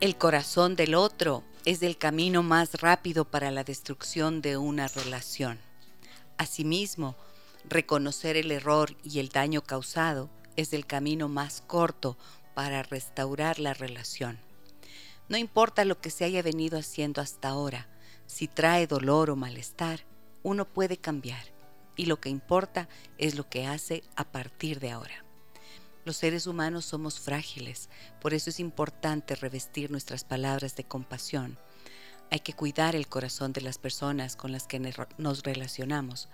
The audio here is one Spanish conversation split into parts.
El corazón del otro es el camino más rápido para la destrucción de una relación. Asimismo, reconocer el error y el daño causado es el camino más corto para restaurar la relación. No importa lo que se haya venido haciendo hasta ahora, si trae dolor o malestar, uno puede cambiar y lo que importa es lo que hace a partir de ahora. Los seres humanos somos frágiles, por eso es importante revestir nuestras palabras de compasión. Hay que cuidar el corazón de las personas con las que nos relacionamos.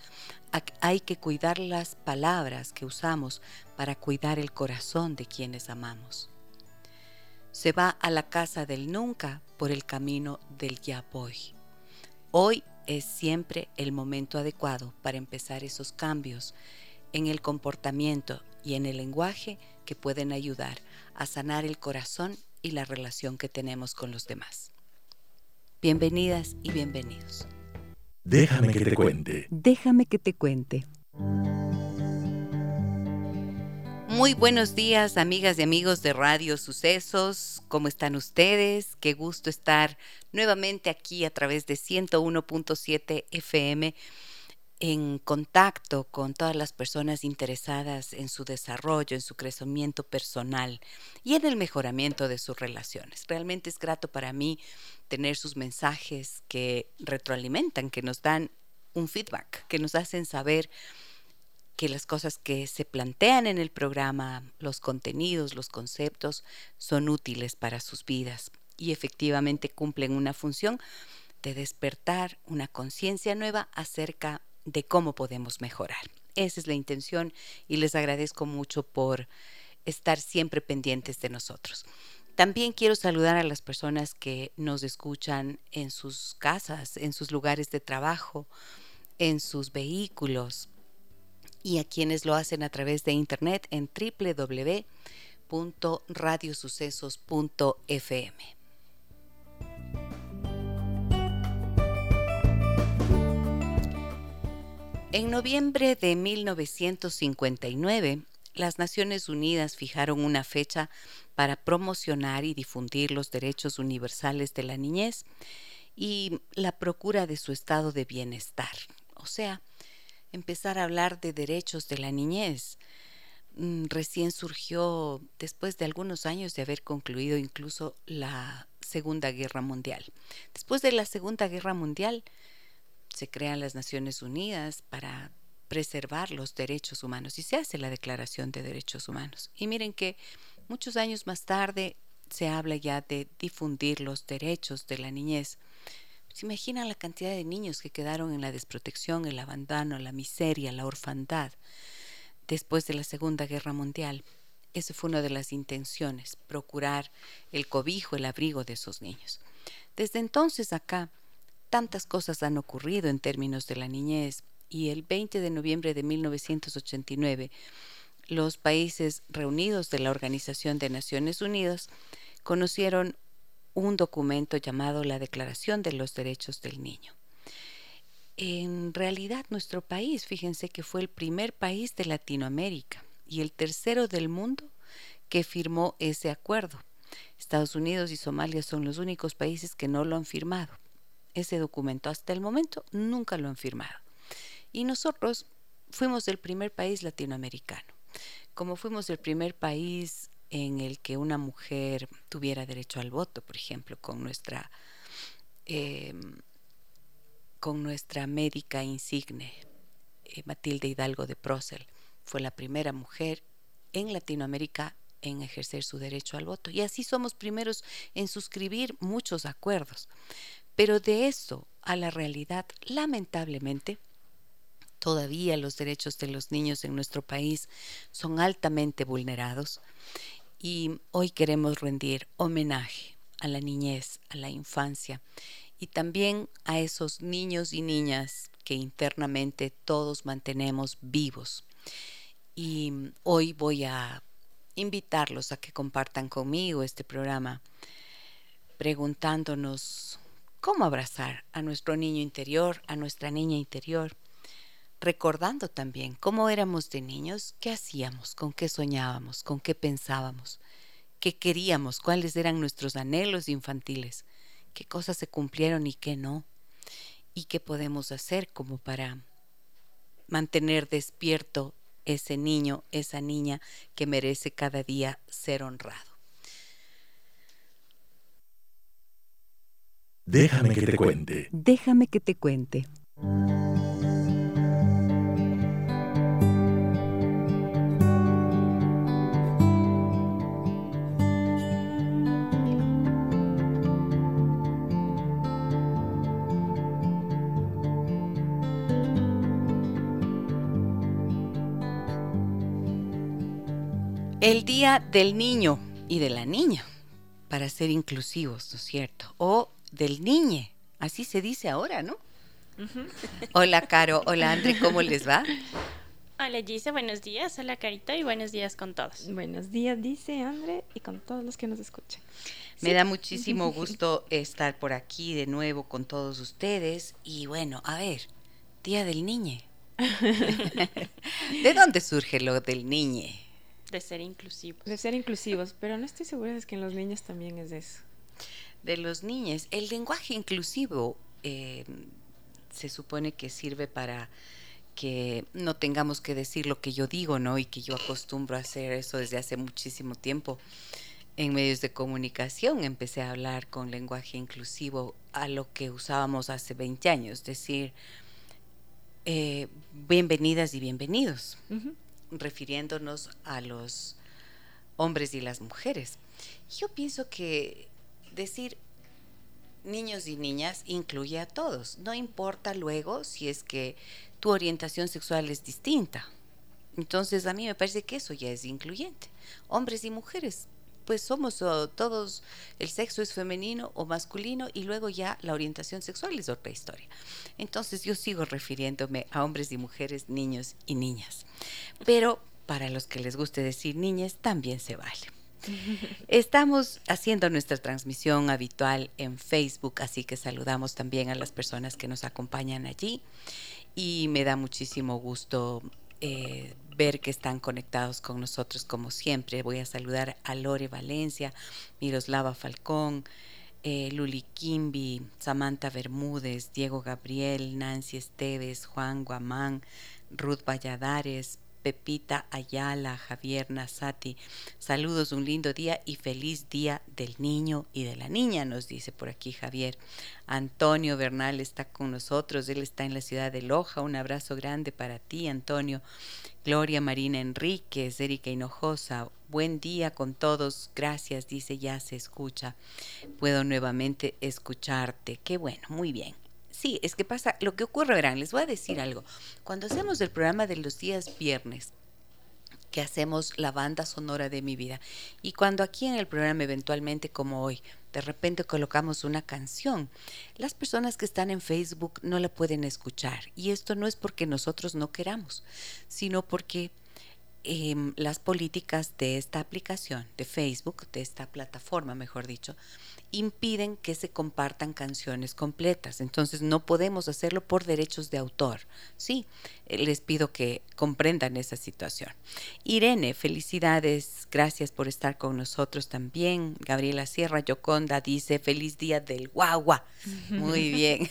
Hay que cuidar las palabras que usamos para cuidar el corazón de quienes amamos. Se va a la casa del nunca por el camino del ya voy. Hoy es siempre el momento adecuado para empezar esos cambios en el comportamiento y en el lenguaje que pueden ayudar a sanar el corazón y la relación que tenemos con los demás. Bienvenidas y bienvenidos. Déjame que te cuente. Déjame que te cuente. Muy buenos días, amigas y amigos de Radio Sucesos. ¿Cómo están ustedes? Qué gusto estar nuevamente aquí a través de 101.7 FM en contacto con todas las personas interesadas en su desarrollo, en su crecimiento personal y en el mejoramiento de sus relaciones. Realmente es grato para mí tener sus mensajes que retroalimentan, que nos dan un feedback, que nos hacen saber que las cosas que se plantean en el programa, los contenidos, los conceptos, son útiles para sus vidas y efectivamente cumplen una función de despertar una conciencia nueva acerca de cómo podemos mejorar. Esa es la intención y les agradezco mucho por estar siempre pendientes de nosotros. También quiero saludar a las personas que nos escuchan en sus casas, en sus lugares de trabajo, en sus vehículos y a quienes lo hacen a través de internet en www.radiosucesos.fm. En noviembre de 1959, las Naciones Unidas fijaron una fecha para promocionar y difundir los derechos universales de la niñez y la procura de su estado de bienestar. O sea, empezar a hablar de derechos de la niñez. Mm, recién surgió después de algunos años de haber concluido incluso la Segunda Guerra Mundial. Después de la Segunda Guerra Mundial, se crean las Naciones Unidas para preservar los derechos humanos y se hace la Declaración de Derechos Humanos. Y miren que muchos años más tarde se habla ya de difundir los derechos de la niñez. ¿Se imaginan la cantidad de niños que quedaron en la desprotección, el abandono, la miseria, la orfandad después de la Segunda Guerra Mundial? Esa fue una de las intenciones, procurar el cobijo, el abrigo de esos niños. Desde entonces acá, tantas cosas han ocurrido en términos de la niñez y el 20 de noviembre de 1989 los países reunidos de la Organización de Naciones Unidas conocieron un documento llamado la Declaración de los Derechos del Niño. En realidad nuestro país, fíjense que fue el primer país de Latinoamérica y el tercero del mundo que firmó ese acuerdo. Estados Unidos y Somalia son los únicos países que no lo han firmado ese documento. Hasta el momento nunca lo han firmado. Y nosotros fuimos el primer país latinoamericano. Como fuimos el primer país en el que una mujer tuviera derecho al voto, por ejemplo, con nuestra, em, con nuestra médica insigne, eh, Matilde Hidalgo de Procel, fue la primera mujer en Latinoamérica en ejercer su derecho al voto. Y así somos primeros en suscribir muchos acuerdos. Pero de eso a la realidad, lamentablemente, Todavía los derechos de los niños en nuestro país son altamente vulnerados y hoy queremos rendir homenaje a la niñez, a la infancia y también a esos niños y niñas que internamente todos mantenemos vivos. Y hoy voy a invitarlos a que compartan conmigo este programa preguntándonos cómo abrazar a nuestro niño interior, a nuestra niña interior, recordando también cómo éramos de niños, qué hacíamos, con qué soñábamos, con qué pensábamos, qué queríamos, cuáles eran nuestros anhelos infantiles, qué cosas se cumplieron y qué no, y qué podemos hacer como para mantener despierto ese niño, esa niña que merece cada día ser honrado. Déjame que te cuente. Déjame que te cuente. El Día del Niño y de la Niña, para ser inclusivos, ¿no es cierto? O del niñe, así se dice ahora, ¿no? Hola, Caro. Hola, André, ¿cómo les va? Hola, Gise, buenos días. Hola, Carita, y buenos días con todos. Buenos días, dice André, y con todos los que nos escuchan. Me da muchísimo gusto estar por aquí de nuevo con todos ustedes. Y bueno, a ver, Día del Niñe. ¿De dónde surge lo del niñe? de ser inclusivos. De ser inclusivos, pero no estoy segura de que en los niños también es de eso. De los niños. El lenguaje inclusivo eh, se supone que sirve para que no tengamos que decir lo que yo digo, ¿no? Y que yo acostumbro a hacer eso desde hace muchísimo tiempo. En medios de comunicación empecé a hablar con lenguaje inclusivo a lo que usábamos hace 20 años, decir, eh, bienvenidas y bienvenidos refiriéndonos a los hombres y las mujeres. Yo pienso que decir niños y niñas incluye a todos. No importa luego si es que tu orientación sexual es distinta. Entonces a mí me parece que eso ya es incluyente. Hombres y mujeres pues somos todos, el sexo es femenino o masculino y luego ya la orientación sexual es otra historia. Entonces yo sigo refiriéndome a hombres y mujeres, niños y niñas. Pero para los que les guste decir niñas, también se vale. Estamos haciendo nuestra transmisión habitual en Facebook, así que saludamos también a las personas que nos acompañan allí y me da muchísimo gusto eh, ver que están conectados con nosotros como siempre. Voy a saludar a Lore Valencia, Miroslava Falcón, eh, Luli Kimbi, Samantha Bermúdez, Diego Gabriel, Nancy Esteves, Juan Guamán, Ruth Valladares, Pepita Ayala, Javier Nazati. Saludos, un lindo día y feliz día del niño y de la niña, nos dice por aquí Javier. Antonio Bernal está con nosotros, él está en la ciudad de Loja. Un abrazo grande para ti, Antonio. Gloria Marina Enríquez, Erika Hinojosa, buen día con todos, gracias, dice, ya se escucha. Puedo nuevamente escucharte. Qué bueno, muy bien. Sí, es que pasa, lo que ocurre, verán, les voy a decir algo. Cuando hacemos el programa de los días viernes, que hacemos la banda sonora de mi vida, y cuando aquí en el programa eventualmente como hoy, de repente colocamos una canción, las personas que están en Facebook no la pueden escuchar. Y esto no es porque nosotros no queramos, sino porque Em, las políticas de esta aplicación, de Facebook, de esta plataforma, mejor dicho, impiden que se compartan canciones completas. Entonces no podemos hacerlo por derechos de autor. Sí, eh, les pido que comprendan esa situación. Irene, felicidades, gracias por estar con nosotros también. Gabriela Sierra Yoconda dice, feliz día del guagua. Muy bien,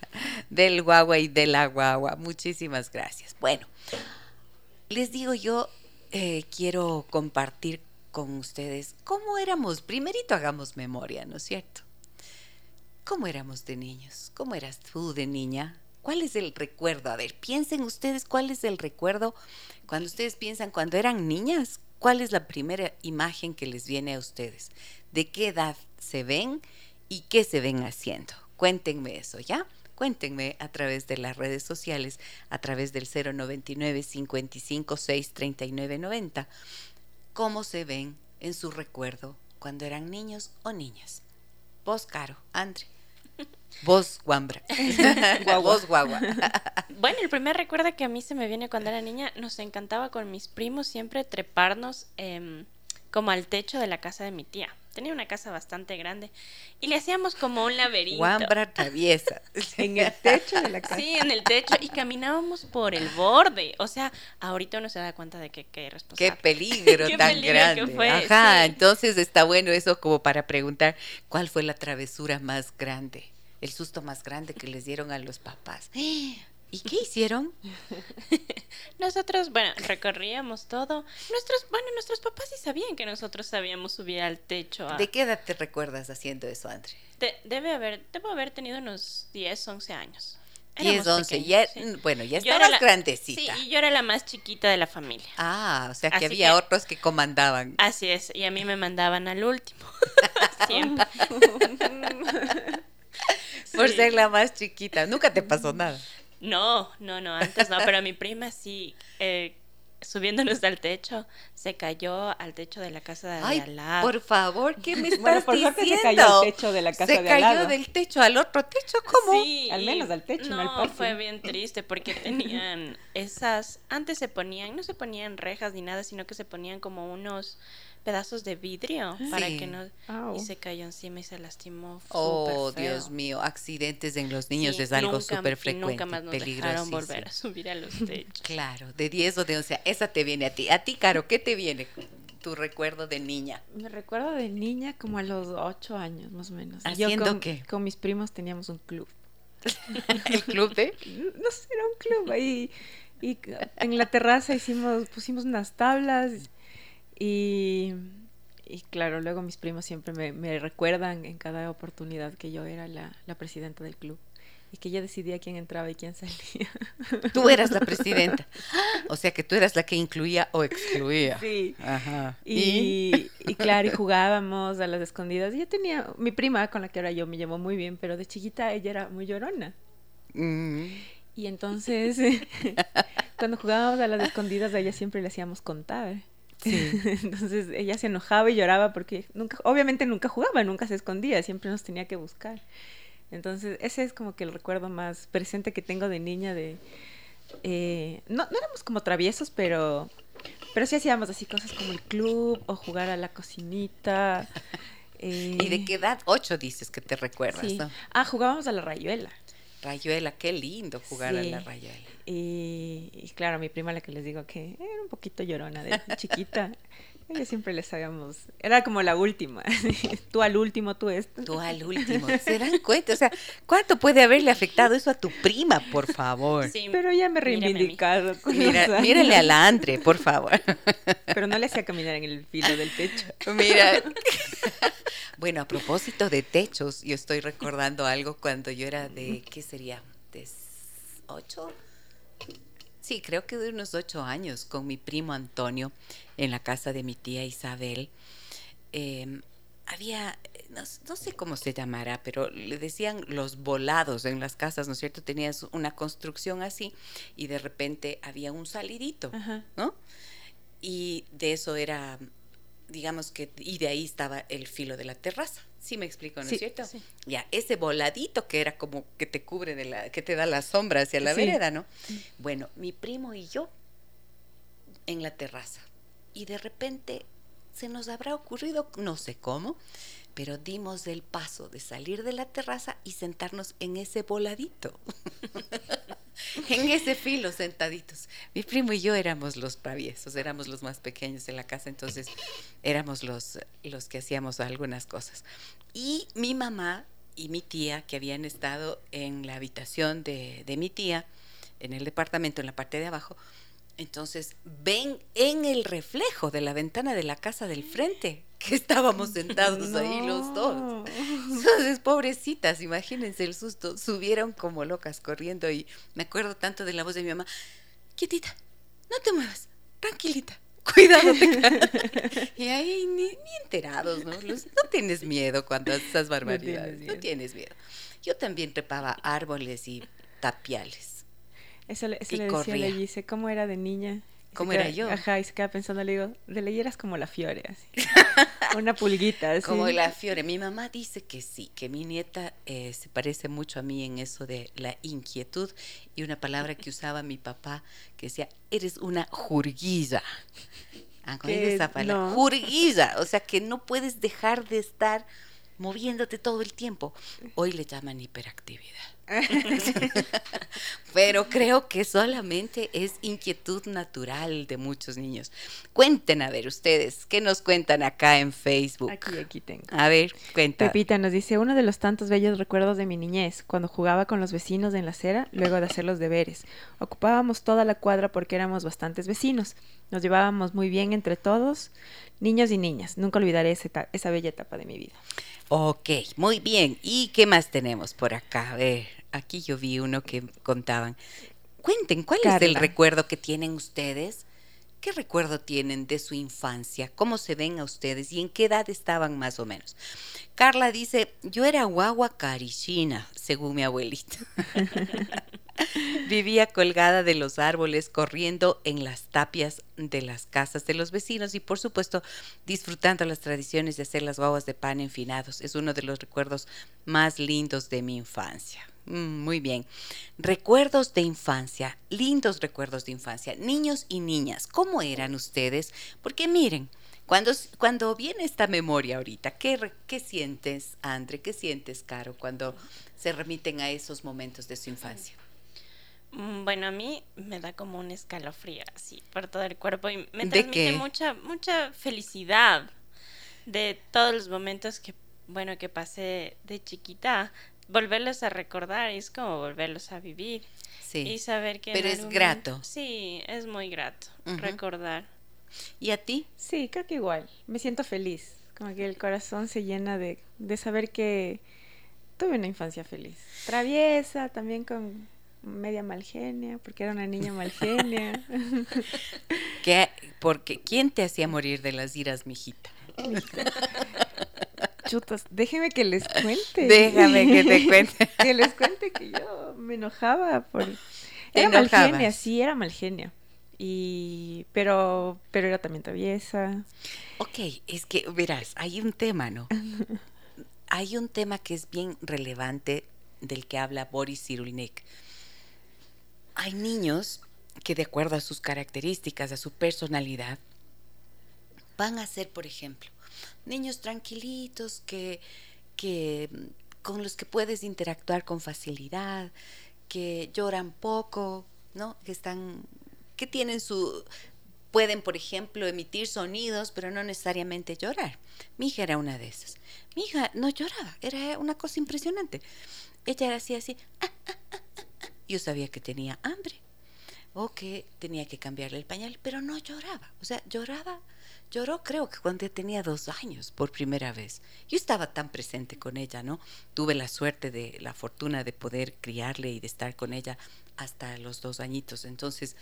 del guagua y de la guagua. Muchísimas gracias. Bueno les digo yo, eh, quiero compartir con ustedes cómo éramos. Primerito hagamos memoria, ¿no es cierto? ¿Cómo éramos de niños? ¿Cómo eras tú de niña? ¿Cuál es el recuerdo? A ver, piensen ustedes cuál es el recuerdo cuando ustedes piensan cuando eran niñas. ¿Cuál es la primera imagen que les viene a ustedes? ¿De qué edad se ven y qué se ven haciendo? Cuéntenme eso, ¿ya? Cuéntenme a través de las redes sociales, a través del 099 55 39 90, cómo se ven en su recuerdo cuando eran niños o niñas. Vos, Caro, Andre. Vos, Guambra. Vos, Guagua. bueno, el primer recuerdo que a mí se me viene cuando era niña, nos encantaba con mis primos siempre treparnos em, como al techo de la casa de mi tía. Tenía una casa bastante grande y le hacíamos como un laberinto. Guambra traviesa. en el techo de la casa. Sí, en el techo y caminábamos por el borde. O sea, ahorita uno se da cuenta de que qué Qué peligro tan grande. Ajá, entonces está bueno eso como para preguntar cuál fue la travesura más grande el susto más grande que les dieron a los papás. ¿Y qué hicieron? nosotros, bueno, recorríamos todo. Nuestros, bueno, nuestros papás sí sabían que nosotros sabíamos subir al techo. ¿De qué edad te recuerdas haciendo eso, Andre? debe haber, debo haber tenido unos 10, 11 años. 10, 11, ya, bueno, ya estabas grandecita. Sí, y yo era la más chiquita de la familia. Ah, o sea que había otros que comandaban. Así es, y a mí me mandaban al último. Siempre. Por ser la más chiquita. Nunca te pasó nada. No, no, no, antes no, pero mi prima sí, eh, subiéndonos al techo, se cayó al techo de la casa de, Ay, al lado. Por favor, ¿qué me estás por diciendo? se cayó al techo de la casa se de al lado. cayó del techo al otro techo, ¿cómo? Sí, al menos al techo, no, al patio. fue bien triste porque tenían esas, antes se ponían, no se ponían rejas ni nada, sino que se ponían como unos pedazos de vidrio para que no y se cayó encima y se lastimó. Oh, Dios mío, accidentes en los niños es algo súper frecuente. Nunca más nos dejaron volver a subir a los techos. claro, de 10 o de 11, esa te viene a ti. A ti, Caro, ¿qué te viene? Tu recuerdo de niña. Me recuerdo de niña como a los 8 años más o menos. ¿Haciendo Yo con, qué? Con mis primos teníamos un club. ¿El club de? No sé, era un club ahí. Y en la terraza hicimos, pusimos unas tablas y, y claro, luego mis primos siempre me, me, recuerdan en cada oportunidad que yo era la, la, presidenta del club y que ella decidía quién entraba y quién salía. Tú eras la presidenta. O sea que tú eras la que incluía o excluía. Sí. Ajá. Y, y claro, y jugábamos a las escondidas. Y yo tenía, mi prima con la que ahora yo me llevo muy bien, pero de chiquita ella era muy llorona. Mm. Y entonces, cuando jugábamos a las escondidas, a ella siempre le hacíamos contar. Entonces ella se enojaba y lloraba porque nunca, obviamente nunca jugaba, nunca se escondía, siempre nos tenía que buscar. Entonces ese es como que el recuerdo más presente que tengo de niña de... Eh, no, no éramos como traviesos, pero, pero sí hacíamos así cosas como el club o jugar a la cocinita. Eh, ¿Y de qué edad? Ocho dices que te recuerdas, sí. ¿no? Ah, jugábamos a la rayuela. Rayuela, qué lindo jugar sí. a la rayuela. Y, y, claro, mi prima la que les digo que era un poquito llorona de chiquita. Ella siempre les sabíamos, era como la última, tú al último, tú esto. Tú al último, ¿se dan cuenta? O sea, ¿cuánto puede haberle afectado eso a tu prima, por favor? Sí, Pero ya me he reivindicado. Mira, mírale al Andre, por favor. Pero no le hacía caminar en el filo del techo. Mira. Bueno, a propósito de techos, yo estoy recordando algo cuando yo era de, ¿qué sería? ¿De ocho? Sí, creo que de unos ocho años, con mi primo Antonio, en la casa de mi tía Isabel. Eh, había, no, no, sé cómo se llamará, pero le decían los volados en las casas, ¿no es cierto? Tenías una construcción así y de repente había un salidito, Ajá. ¿no? Y de eso era digamos que, y de ahí estaba el filo de la terraza. Sí me explico, ¿no sí, es cierto? Sí. Ya, ese voladito que era como que te cubre de la, que te da la sombra hacia la Sí. vereda, ¿no? Bueno, mi primo y yo en la terraza. Y de repente se nos habrá ocurrido, no sé cómo, pero dimos el paso de salir de la terraza y sentarnos en ese voladito. en ese filo sentaditos. Mi primo y yo éramos los traviesos, éramos los más pequeños en la casa, entonces éramos los, los que hacíamos algunas cosas. Y mi mamá y mi tía, que habían estado en la habitación de, de mi tía, en el departamento, en la parte de abajo, entonces ven en el reflejo de la ventana de la casa del frente que estábamos sentados ahí los dos. Entonces, pobrecitas, imagínense el susto, subieron como locas corriendo y me acuerdo tanto de la voz de mi mamá, quietita, no te muevas, tranquilita. cuidado. y ahí ni, enterados, ¿no? no tienes miedo cuando haces barbaridades, no tienes, miedo. Yo también trepaba árboles y tapiales. Eso, le, eso le decía le dice, ¿cómo era de niña? ¿Cómo era yo? Ajá, y se queda pensando, le digo, de ley eras como la Fiore, así. Una pulguita, así. Como la Fiore. Mi mamá dice que sí, que mi nieta eh, se parece mucho a mí en eso de la inquietud y una palabra que usaba mi papá que decía, eres una jurguilla. Ah, esa palabra? Jurguilla, o sea que no puedes dejar de estar moviéndote todo el tiempo. Hoy le llaman hiperactividad. Pero creo que solamente es inquietud natural de muchos niños. Cuenten a ver ustedes, ¿qué nos cuentan acá en Facebook? Aquí, aquí tengo. A ver, cuenta. Pepita nos dice, uno de los tantos bellos recuerdos de mi niñez, cuando jugaba con los vecinos en la acera, luego de hacer los deberes. Ocupábamos toda la cuadra porque éramos bastantes vecinos. Nos llevábamos muy bien entre todos, niños y niñas. Nunca olvidaré esa, esa bella etapa de mi vida. Ok, muy bien. ¿Y qué más tenemos por acá? A ver, aquí yo vi uno que contaban. Cuenten, ¿cuál es el recuerdo que tienen ustedes? ¿Qué recuerdo tienen de su infancia? ¿Cómo se ven a ustedes? ¿Y en qué edad estaban más o menos? Carla dice, yo era guagua carichina, según mi abuelita. Vivía colgada de los árboles, corriendo en las tapias de las casas de los vecinos y por supuesto disfrutando las tradiciones de hacer las guaguas de pan enfinados. Es uno de los recuerdos más lindos de mi infancia. Mm, muy bien. Recuerdos de infancia, lindos recuerdos de infancia. Niños y niñas, ¿cómo eran ustedes? Porque miren, cuando, cuando viene esta memoria ahorita, ¿qué, ¿qué sientes, Andre? ¿Qué sientes, Caro, cuando se remiten a esos momentos de su infancia? Mm, bueno, a mí me da como un escalofrío así por todo el cuerpo y me transmite mucha mucha felicidad de todos los momentos que bueno que pasé de chiquita, volverlos a recordar es como volverlos a vivir. Sí. Y saber que Pero es grato. sí, es muy grato recordar. ¿Y a ti? Sí, creo que igual. Me siento feliz, como que el corazón se llena de de saber que tuve una infancia feliz. Traviesa, también con media malgenia, porque era una niña malgenia. ¿Qué? Porque ¿quién te hacía morir de las iras, mijita? Chutos, déjeme que les cuente. Déjame que te cuente. que les cuente que yo me enojaba por era malgenia, sí, era malgenia. Y pero pero era también traviesa. Ok, es que verás, hay un tema, ¿no? hay un tema que es bien relevante del que habla Boris Cyrulnik hay niños que de acuerdo a sus características, a su personalidad, van a ser, por ejemplo, niños tranquilitos que, que con los que puedes interactuar con facilidad, que lloran poco, ¿no? Que están que tienen su pueden, por ejemplo, emitir sonidos, pero no necesariamente llorar. Mi hija era una de esas. Mi hija no lloraba, era una cosa impresionante. Ella era así, así. Ah, ah, ah, yo sabía que tenía hambre o que tenía que cambiarle el pañal, pero no lloraba. O sea, lloraba, lloró creo que cuando tenía dos años por primera vez. Yo estaba tan presente con ella, ¿no? Tuve la suerte de, la fortuna de poder criarle y de estar con ella hasta los dos añitos. Entonces,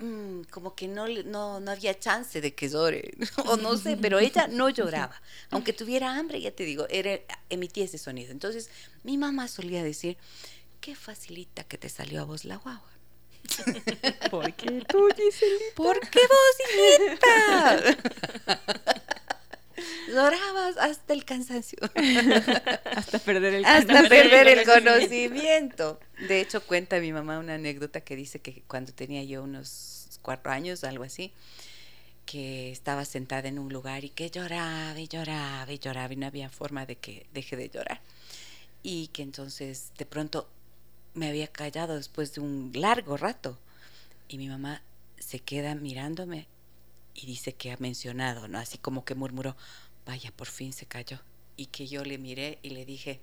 mm, como que no, no, no había chance de que llore, o no sé, pero ella no lloraba. Aunque tuviera hambre, ya te digo, era, emitía ese sonido. Entonces, mi mamá solía decir, qué facilita que te salió a vos la guagua. ¿Por qué tú, Giselita? ¿Por qué vos, hijita? Llorabas hasta el cansancio. hasta perder el Hasta perder el conocimiento. De hecho, cuenta mi mamá una anécdota que dice que cuando tenía yo unos cuatro años, algo así, que estaba sentada en un lugar y que lloraba y lloraba y lloraba y no había forma de que deje de llorar. Y que entonces de pronto me había callado después de un largo rato. Y mi mamá se queda mirándome y dice que ha mencionado, ¿no? Así como que murmuró, vaya, por fin se cayó. Y que yo le miré y le dije,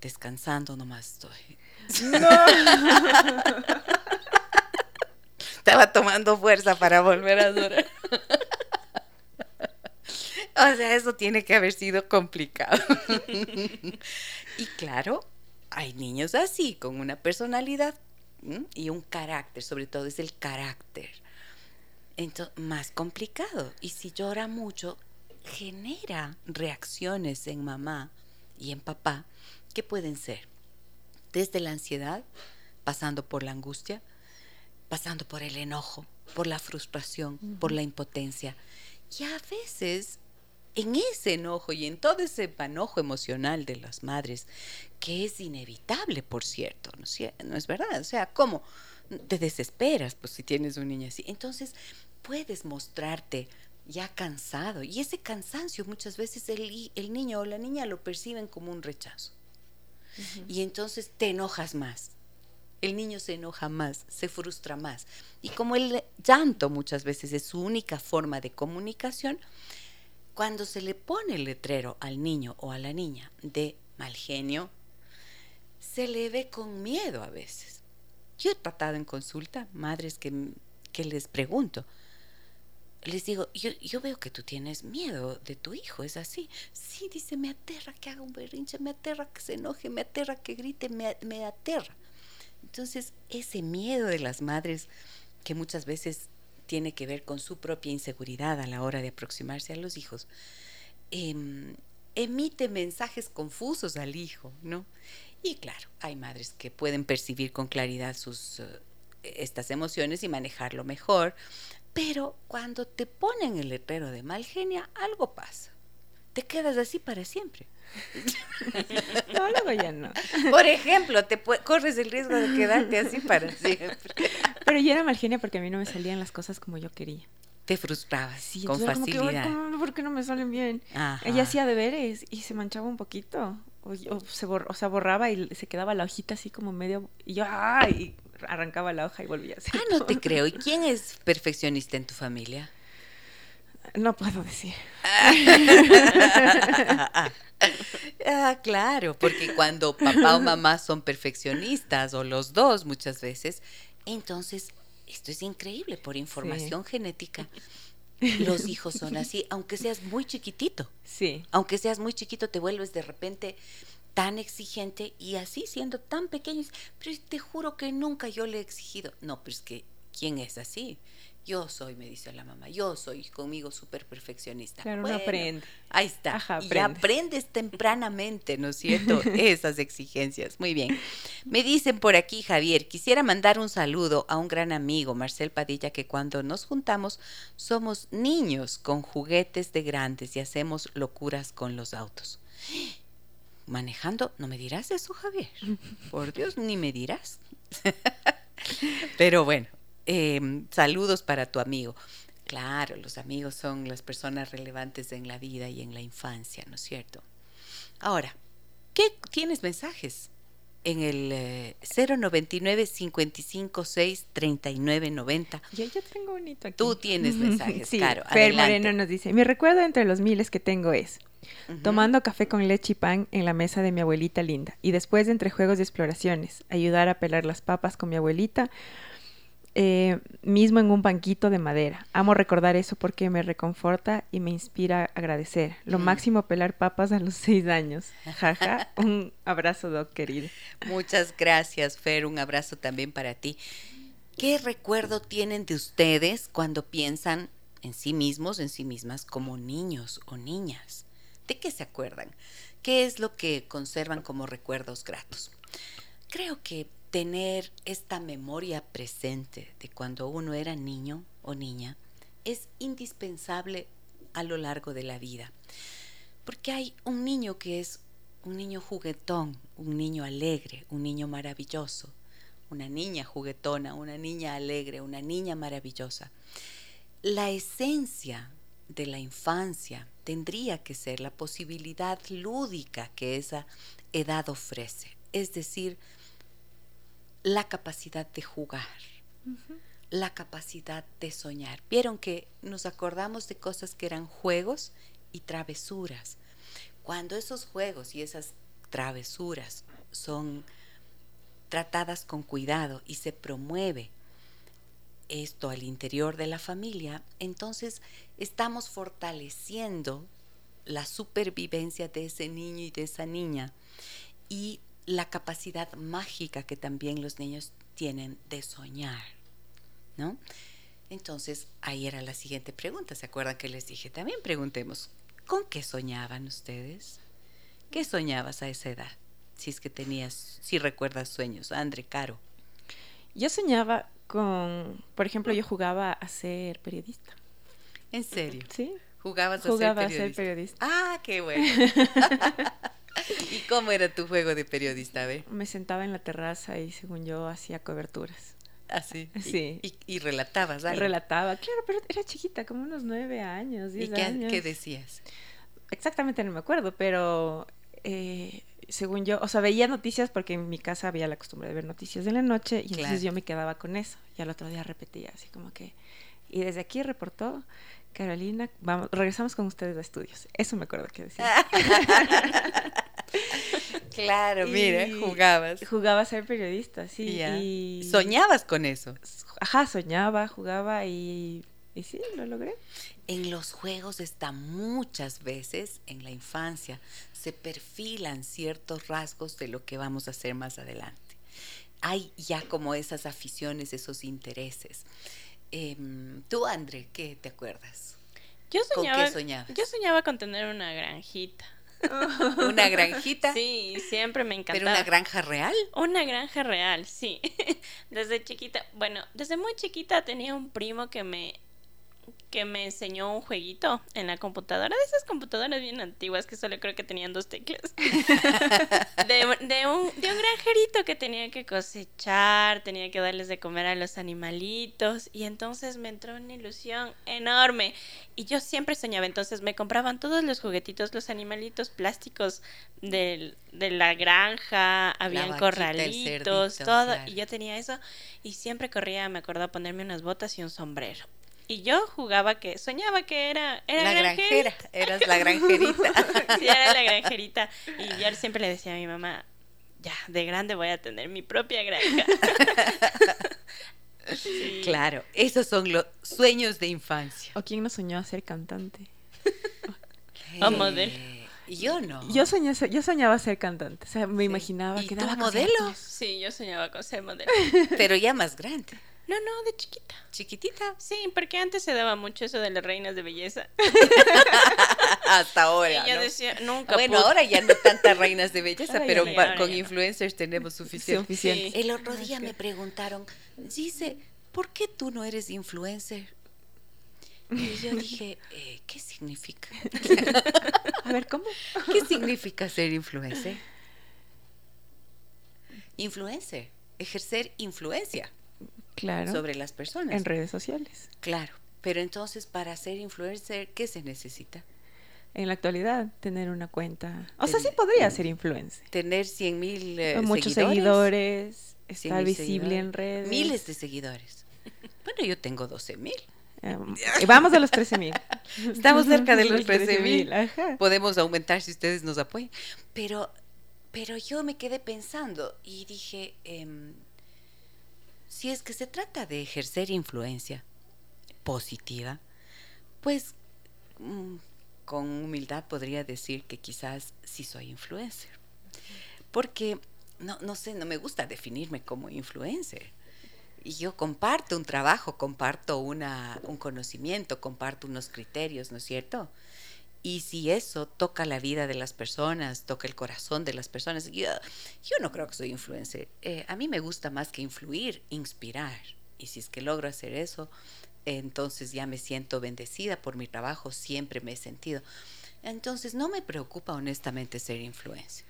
descansando nomás estoy. No. Estaba tomando fuerza para volver a durar. o sea, eso tiene que haber sido complicado. y claro, hay niños así, con una personalidad y un carácter, sobre todo es el carácter. entonces, más complicado. Y si llora mucho, genera reacciones en mamá y en papá que pueden ser desde la ansiedad, pasando por la angustia, pasando por el enojo, por la frustración, por la impotencia. Y a veces en ese enojo y en todo ese panojo emocional de las madres, que es inevitable, por cierto, ¿no, ¿No es verdad? O sea, ¿cómo? Te desesperas, pues si tienes un niño así. Entonces, puedes mostrarte ya cansado. Y ese cansancio muchas veces el, el niño o la niña lo perciben como un rechazo. Y entonces te enojas más. El niño se enoja más, se frustra más. Y como el llanto muchas veces es su única forma de comunicación, cuando se le pone el letrero al niño o a la niña de mal genio, se le ve con miedo a veces. Yo he tratado en consulta madres que, les pregunto, les digo, yo, yo, veo que tú tienes miedo de tu hijo, ¿es así? Sí, dice, me aterra que haga un berrinche, me aterra que se enoje, me aterra que grite, me, me aterra. Entonces, ese miedo de las madres que muchas veces tiene que ver con su propia inseguridad a la hora de aproximarse a los hijos, em, emite mensajes confusos al hijo, ¿no? Y claro, hay madres que pueden percibir con claridad sus, eh, estas emociones y manejarlo mejor, pero cuando te ponen el letrero de mal genia, algo pasa. Te quedas así para siempre. no, luego ya no. Por ejemplo, te corres el riesgo de quedarte así para siempre. Pero yo era mal genia porque a mí no me salían las cosas como yo quería. Te frustrabas sí, con facilidad. Que, ¿Por qué no me salen bien? Ella hacía deberes y se manchaba un poquito. O, se o sea, borraba y se quedaba la hojita así como medio. Y yo, ¡ay! arrancaba la hoja y volvía a hacer. Ah, no te creo. ¿Y quién es perfeccionista en tu familia? No puedo decir. ah, claro, porque cuando papá o mamá son perfeccionistas, o los dos muchas veces, entonces esto es increíble por información genética. Los hijos son así, aunque seas muy chiquitito. Sí. Aunque seas muy chiquito, te vuelves de repente tan exigente y así siendo tan pequeño. Pero te juro que nunca yo le he exigido. No, pero es que, ¿quién es así? Yo soy, me dice la mamá, yo soy conmigo súper perfeccionista. Claro, uno aprende. Ahí está. Y aprendes tempranamente, ¿no es cierto? Esas exigencias. Muy bien. Me dicen por aquí, Javier, quisiera mandar un saludo a un gran amigo, Marcel Padilla, que cuando nos juntamos somos niños con juguetes de grandes y hacemos locuras con los autos. Manejando, no me dirás eso, Javier. Por Dios, ni me dirás. Pero bueno, Em, saludos para tu amigo. Claro, los amigos son las personas relevantes en la vida y en la infancia, ¿no es cierto? Ahora, ¿qué tienes mensajes? En el 099 556 3990. Yo, yo tengo bonito aquí. Tú tienes mensajes, sí, claro. Fer Moreno nos dice: Mi recuerdo entre los miles que tengo es tomando café con leche y pan en la mesa de mi abuelita linda, y después de entre juegos y exploraciones, ayudar a pelar las papas con mi abuelita, eh, mismo en un banquito de madera. Amo recordar eso porque me reconforta y me inspira a agradecer. Lo mm. máximo pelar papas a los seis años. Jaja, un abrazo, Doc, querido. Muchas gracias, Fer. Un abrazo también para ti. ¿Qué recuerdo tienen de ustedes cuando piensan en sí mismos, en sí mismas, como niños o niñas? ¿De qué se acuerdan? ¿Qué es lo que conservan como recuerdos gratos? Creo que tener esta memoria presente de cuando uno era niño o niña es indispensable a lo largo de la vida. Porque hay un niño que es un niño juguetón, un niño alegre, un niño maravilloso, una niña juguetona, una niña alegre, una niña maravillosa. La esencia de la infancia tendría que ser la posibilidad lúdica que esa edad ofrece, es decir, la capacidad de jugar, la capacidad de soñar. Vieron que nos acordamos de cosas que eran juegos y travesuras. Cuando esos juegos y esas travesuras son tratadas con cuidado y se promueve esto al interior de la familia, entonces estamos fortaleciendo la supervivencia de ese niño y de esa niña y la capacidad mágica que también los niños tienen de soñar, ¿no? Entonces, ahí era la siguiente pregunta. ¿Se acuerdan que les dije? También preguntemos, ¿con qué soñaban ustedes? ¿Qué soñabas a esa edad? Si es que tenías, si recuerdas sueños, Andre Caro. Yo soñaba con, por ejemplo, yo jugaba a ser periodista. ¿En serio? Sí. ¿Jugabas a, Jugaba ser, periodista? a ser periodista. Ah, qué bueno. ¿Y cómo era tu juego de periodista? A ver. Me sentaba en la terraza y según yo hacía coberturas. Así. y- Sí. Y, y relatabas algo. Relataba, claro, pero era chiquita, como unos nueve años, ¿Y diez qué, años. qué decías? Exactamente no me acuerdo, pero eh, según yo, o sea, veía noticias porque en mi casa había la costumbre de ver noticias en la noche y Claro. entonces yo me quedaba con eso. Y al otro día repetía así como que... Y desde aquí reportó Carolina, vamos, regresamos con ustedes a estudios. Eso me acuerdo que decía. Claro, mira, Y jugabas. Jugaba a ser periodista, sí. Y Soñabas con eso. Ajá, soñaba, jugaba y, y sí, lo logré. En los juegos está muchas veces, en la infancia, se perfilan ciertos rasgos de lo que vamos a hacer más adelante. Hay ya como esas aficiones, esos intereses. Em, Tú, André, ¿qué te acuerdas? Yo ¿Con soñaba, qué soñabas? Yo soñaba con tener una granjita. ¿Una granjita? Sí, siempre me encantaba. ¿Pero una granja real? Una granja real, sí. Desde chiquita, bueno, desde muy chiquita tenía un primo que me que me enseñó un jueguito en la computadora, de esas computadoras bien antiguas que solo creo que tenían dos teclas. De, un- de un, de un granjerito que tenía que cosechar, tenía que darles de comer a los animalitos y entonces me entró una ilusión enorme y yo siempre soñaba, entonces me compraban todos los juguetitos, los animalitos plásticos del, de la granja, habían vaquita, el corralitos, cerdito, todo claro. y yo tenía eso y siempre corría, me acordaba ponerme unas botas y un sombrero. Y yo jugaba que, soñaba que era, era la granjera. granjera, eras la granjerita. Sí, era la granjerita. Y yo siempre le decía a mi mamá, ya, de grande voy a tener mi propia granja. Sí. Claro, esos son los sueños de infancia. ¿O quién no soñó a ser cantante? O modelo. Eh, Yo no. Yo, soñé, yo soñaba ser cantante, o sea, me imaginaba ¿Y que tú modelo? Sí, yo soñaba con ser modelo. Pero ya más grande. No, no, de chiquita. Chiquitita. Sí, porque antes se daba mucho eso de las reinas de belleza. Hasta ahora. y yo ¿no? decía, nunca Bueno, pude. ahora ya no tantas reinas de belleza, Ahora pero no. con no. influencers tenemos suficiente. Suficiente. Sí. El otro día me preguntaron, dice, ¿por qué tú no eres influencer? Y yo dije, eh, ¿qué significa? A ver, ¿cómo? ¿Qué significa ser influencer? Influencer, ejercer influencia Claro, sobre las personas. en redes sociales. Claro, pero entonces para ser influencer, ¿qué se necesita? En la actualidad, tener una cuenta. O sea, sí podría ser influencer. Tener 100 mil eh, muchos seguidores. seguidores, 100 estar mil visible en redes. Miles de seguidores. Bueno, yo tengo 12 mil. Y vamos a los 13 mil. Estamos cerca de los 13,000. Ajá. Podemos aumentar si ustedes nos apoyan. Pero, pero yo me quedé pensando y dije, em, si es que se trata de ejercer influencia positiva, pues mm, con humildad podría decir que quizás sí soy influencer. Porque, no, no sé, no me gusta definirme como influencer. Y yo comparto un trabajo, comparto una, un conocimiento, comparto unos criterios, ¿no es cierto? Y si eso toca la vida de las personas, toca el corazón de las personas, yo, yo no creo que soy influencer. Eh, a mí me gusta más que influir, inspirar. Y si es que logro hacer eso, entonces ya me siento bendecida por mi trabajo, siempre me he sentido. Entonces no me preocupa honestamente ser influencer,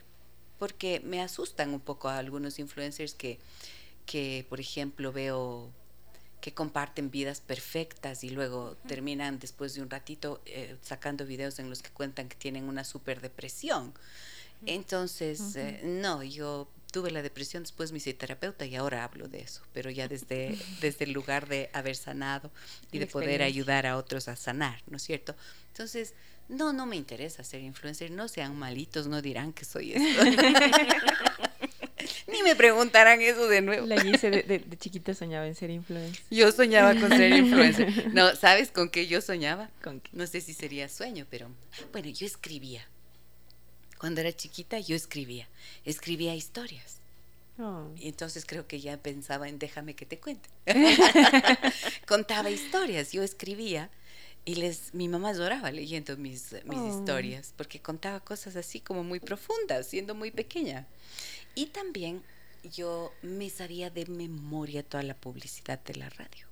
porque me asustan un poco a algunos influencers que, que por ejemplo, veo que comparten vidas perfectas y luego terminan después de un ratito eh, sacando videos en los que cuentan que tienen una super depresión. Entonces, eh, no, yo tuve la depresión, después me hice terapeuta y ahora hablo de eso, pero ya desde, desde el lugar de haber sanado y La de poder ayudar a otros a sanar, ¿no es cierto? Entonces, no, no me interesa ser influencer, no sean malitos, no dirán que soy esto. Ni me preguntarán eso de nuevo. La Gise de, de- de chiquita soñaba en ser influencer. Yo soñaba con ser influencer. No, ¿sabes con qué yo soñaba? ¿Con qué? No sé si sería sueño, pero bueno, yo escribía. Cuando era chiquita yo escribía, escribía historias. Oh. Y entonces creo que ya pensaba en déjame que te cuente. contaba historias, yo escribía y les, mi mamá lloraba leyendo mis, mis Oh. historias, porque contaba cosas así como muy profundas, siendo muy pequeña. Y también yo me sabía de memoria toda la publicidad de la radio.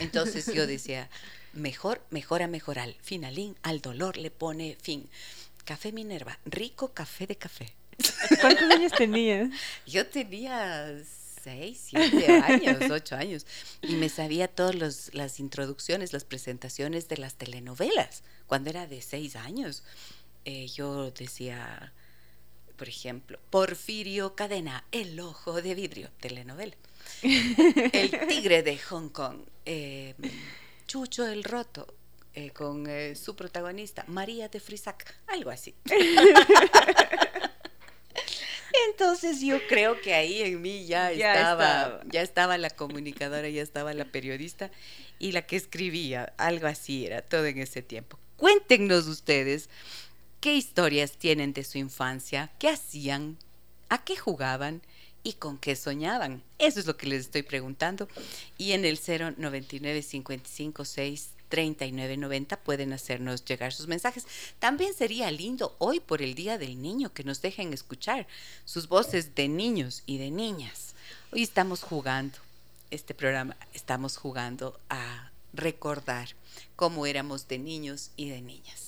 Entonces yo decía, mejor, mejora, mejoral, finalín, al dolor le pone fin. Café Minerva, rico café de café. ¿Cuántos años tenías? Yo tenía seis, siete años, ocho años, y me sabía todas las introducciones, las presentaciones de las telenovelas. Cuando era de seis años, eh, yo decía, por ejemplo, Porfirio Cadena, El Ojo de Vidrio, telenovela. El Tigre de Hong Kong, eh, Chucho el Roto, eh, con eh, su protagonista, María de Frisac, algo así. Entonces yo creo que ahí en mí ya, Ya estaba, estaba. ya estaba la comunicadora, ya estaba la periodista y la que escribía, algo así era todo en ese tiempo. Cuéntenos ustedes qué historias tienen de su infancia, qué hacían, a qué jugaban y con qué soñaban. Eso es lo que les estoy preguntando. Y en el 099 55 6 3990 pueden hacernos llegar sus mensajes. También sería lindo hoy por el Día del Niño que nos dejen escuchar sus voces de niños y de niñas. Hoy estamos jugando este programa, estamos jugando a recordar cómo éramos de niños y de niñas.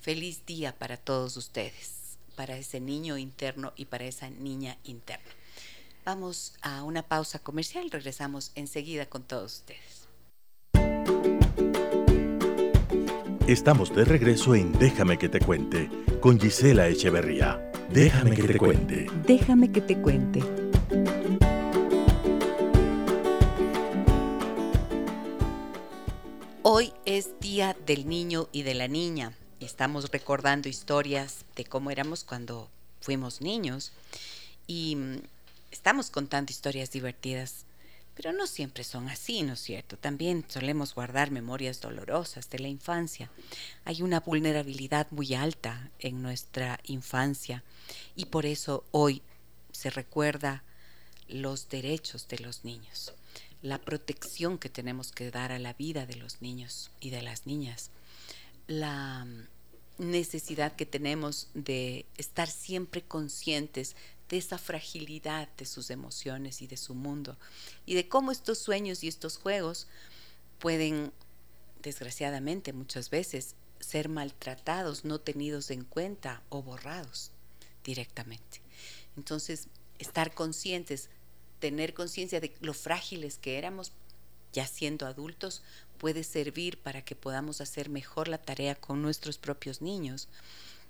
Feliz día para todos ustedes, para ese niño interno y para esa niña interna. Vamos a una pausa comercial, regresamos enseguida con todos ustedes. Estamos de regreso en Déjame que te cuente con Gisela Echeverría. Déjame que te cuente. Déjame que te cuente. Hoy es Día del Niño y de la Niña. Estamos recordando historias de cómo éramos cuando fuimos niños y mm, estamos contando historias divertidas, pero no siempre son así, ¿no es cierto? También solemos guardar memorias dolorosas de la infancia. Hay una vulnerabilidad muy alta en nuestra infancia y por eso hoy se recuerda los derechos de los niños, la protección que tenemos que dar a la vida de los niños y de las niñas, la necesidad que tenemos de estar siempre conscientes de esa fragilidad de sus emociones y de su mundo y de cómo estos sueños y estos juegos pueden, desgraciadamente muchas veces, ser maltratados, no tenidos en cuenta o borrados directamente. Entonces, estar conscientes, tener conciencia de lo frágiles que éramos ya siendo adultos, puede servir para que podamos hacer mejor la tarea con nuestros propios niños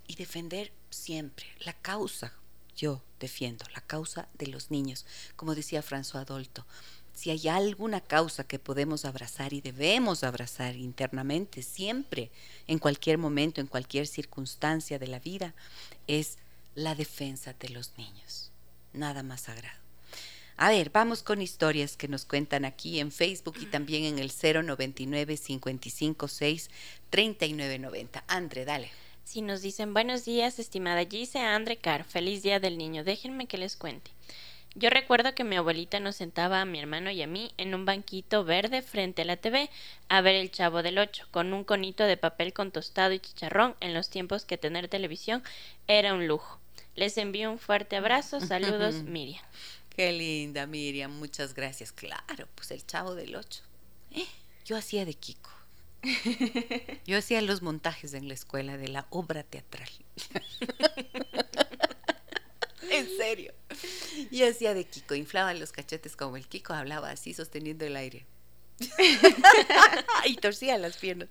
y defender siempre la causa. Yo defiendo la causa de los niños, como decía François Dolto. Si hay alguna causa que podemos abrazar y debemos abrazar internamente, siempre, en cualquier momento, en cualquier circunstancia de la vida, es la defensa de los niños. Nada más sagrado. A ver, vamos con historias que nos cuentan aquí en Facebook y también en el 099 556 3990. Andre, dale. Si nos dicen buenos días, estimada Gise, Andre Car, feliz día del niño. Déjenme que les cuente. Yo recuerdo que mi abuelita nos sentaba a mi hermano y a mí en un banquito verde frente a la TV a ver el Chavo del Ocho, con un conito de papel con tostado y chicharrón en los tiempos que tener televisión era un lujo. Les envío un fuerte abrazo. Saludos, Miriam. Qué linda, Miriam. Muchas gracias. Claro, pues el chavo del 8. Yo hacía de Kiko. Yo hacía los montajes en la escuela de la obra teatral. en serio. Yo hacía de Kiko. Inflaba los cachetes como el Kiko. Hablaba así, sosteniendo el aire. y torcía las piernas.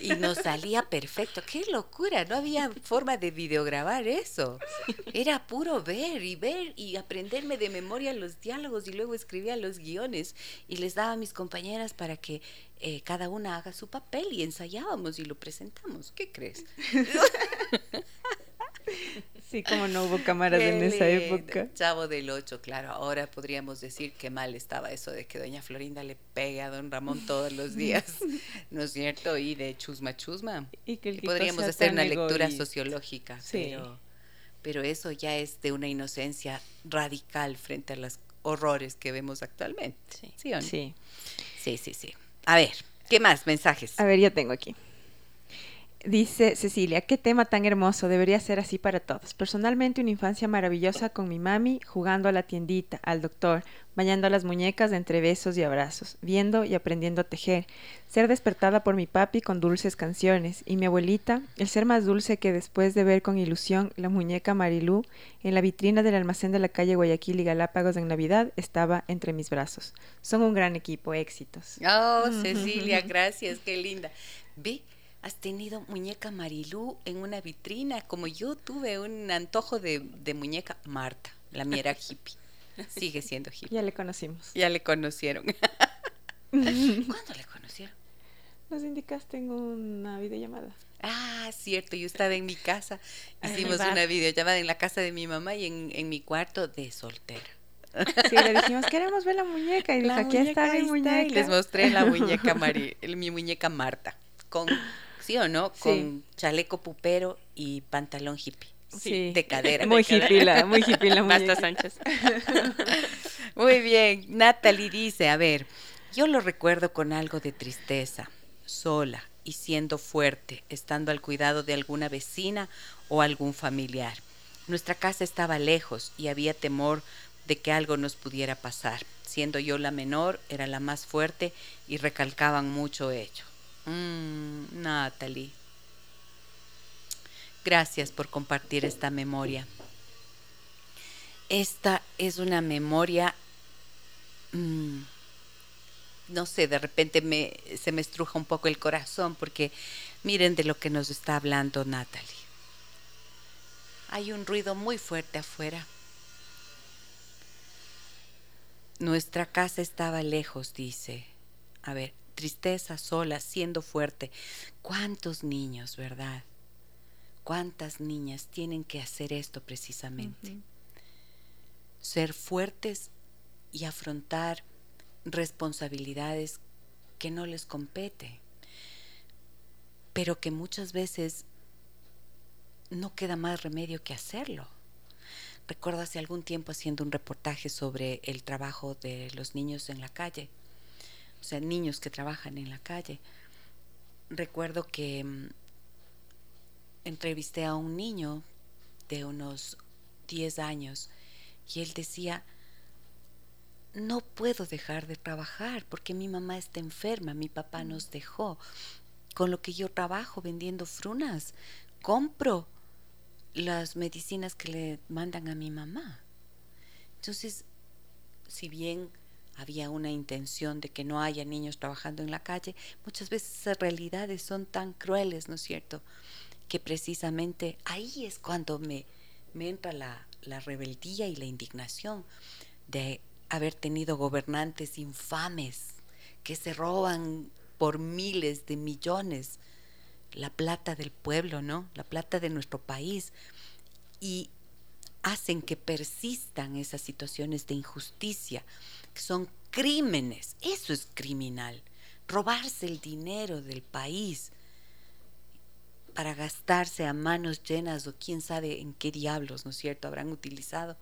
Y nos salía perfecto. ¡Qué locura! No había forma de videograbar eso. Era puro ver y ver y aprenderme de memoria los diálogos y luego escribía los guiones y les daba a mis compañeras para que eh, cada una haga su papel y ensayábamos y lo presentamos. ¿Qué crees? Sí, como no hubo cámaras en esa época. Chavo del 8, claro. Ahora podríamos decir que mal estaba eso de que doña Florinda le pegue a don Ramón todos los días, ¿no es cierto? Y de chusma chusma. Y que el podríamos hacer una lectura egoísta. sociológica, Sí. pero, pero eso ya es de una inocencia radical frente a los horrores que vemos actualmente. Sí. ¿Sí o no? Sí. sí, sí, sí. A ver, ¿qué más mensajes? A ver, yo tengo aquí. Dice Cecilia, qué tema tan hermoso, debería ser así para todos. Personalmente una infancia maravillosa con mi mami, jugando a la tiendita, al doctor, bañando a las muñecas entre besos y abrazos, viendo y aprendiendo a tejer, ser despertada por mi papi con dulces canciones, y mi abuelita, el ser más dulce que después de ver con ilusión la muñeca Marilú en la vitrina del almacén de la calle Guayaquil y Galápagos en Navidad, estaba entre mis brazos. Son un gran equipo, éxitos. Oh, Cecilia, gracias, qué linda. Ve, has tenido muñeca Marilú en una vitrina, como yo tuve un antojo de, muñeca Marta, la mía era hippie. Sigue siendo hippie. Ya le conocimos. Ya le conocieron. ¿Cuándo le conocieron? Nos indicaste en una videollamada. Ah, cierto, yo estaba en mi casa. Hicimos una videollamada en la casa de mi mamá y en, mi cuarto de soltera. Sí, le dijimos, queremos ver la muñeca. Y dijo, aquí está mi muñeca. Y les mostré la muñeca Mari, mi muñeca Marta, con ¿sí o no? Con chaleco pupero y pantalón hippie. Sí. De cadera. Muy hippie la, muy hippie la Basta Sánchez. muy bien. Natalie dice, a ver, yo lo recuerdo con algo de tristeza, sola y siendo fuerte, estando al cuidado de alguna vecina o algún familiar. Nuestra casa estaba lejos y había temor de que algo nos pudiera pasar. Siendo yo la menor, era la más fuerte y recalcaban mucho ello. Mm, Natalie. Gracias por compartir esta memoria. Esta es una memoria, mm, no sé, de repente me, se me estruja un poco el corazón porque miren de lo que nos está hablando Natalie. Hay un ruido muy fuerte afuera. Nuestra casa estaba lejos, dice. A ver, tristeza sola, siendo fuerte. ¿Cuántos niños, verdad? ¿Cuántas niñas tienen que hacer esto precisamente? Ser fuertes y afrontar responsabilidades que no les compete, pero que muchas veces no queda más remedio que hacerlo. Recuerdo hace algún tiempo haciendo un reportaje sobre el trabajo de los niños en la calle o sea, niños que trabajan en la calle. Recuerdo que mm, entrevisté a un niño de unos 10 años y él decía, no puedo dejar de trabajar porque mi mamá está enferma, mi papá nos dejó. Con lo que yo trabajo vendiendo frunas, compro las medicinas que le mandan a mi mamá. Entonces, si bien había una intención de que no haya niños trabajando en la calle, muchas veces esas realidades son tan crueles, ¿no es cierto? Que precisamente ahí es cuando me, me entra la, la rebeldía y la indignación de haber tenido gobernantes infames que se roban por miles de millones la plata del pueblo, ¿no? La plata de nuestro país. Y hacen que persistan esas situaciones de injusticia, que son crímenes. Eso es criminal. Robarse el dinero del país para gastarse a manos llenas o quién sabe en qué diablos, ¿no es cierto?, habrán utilizado.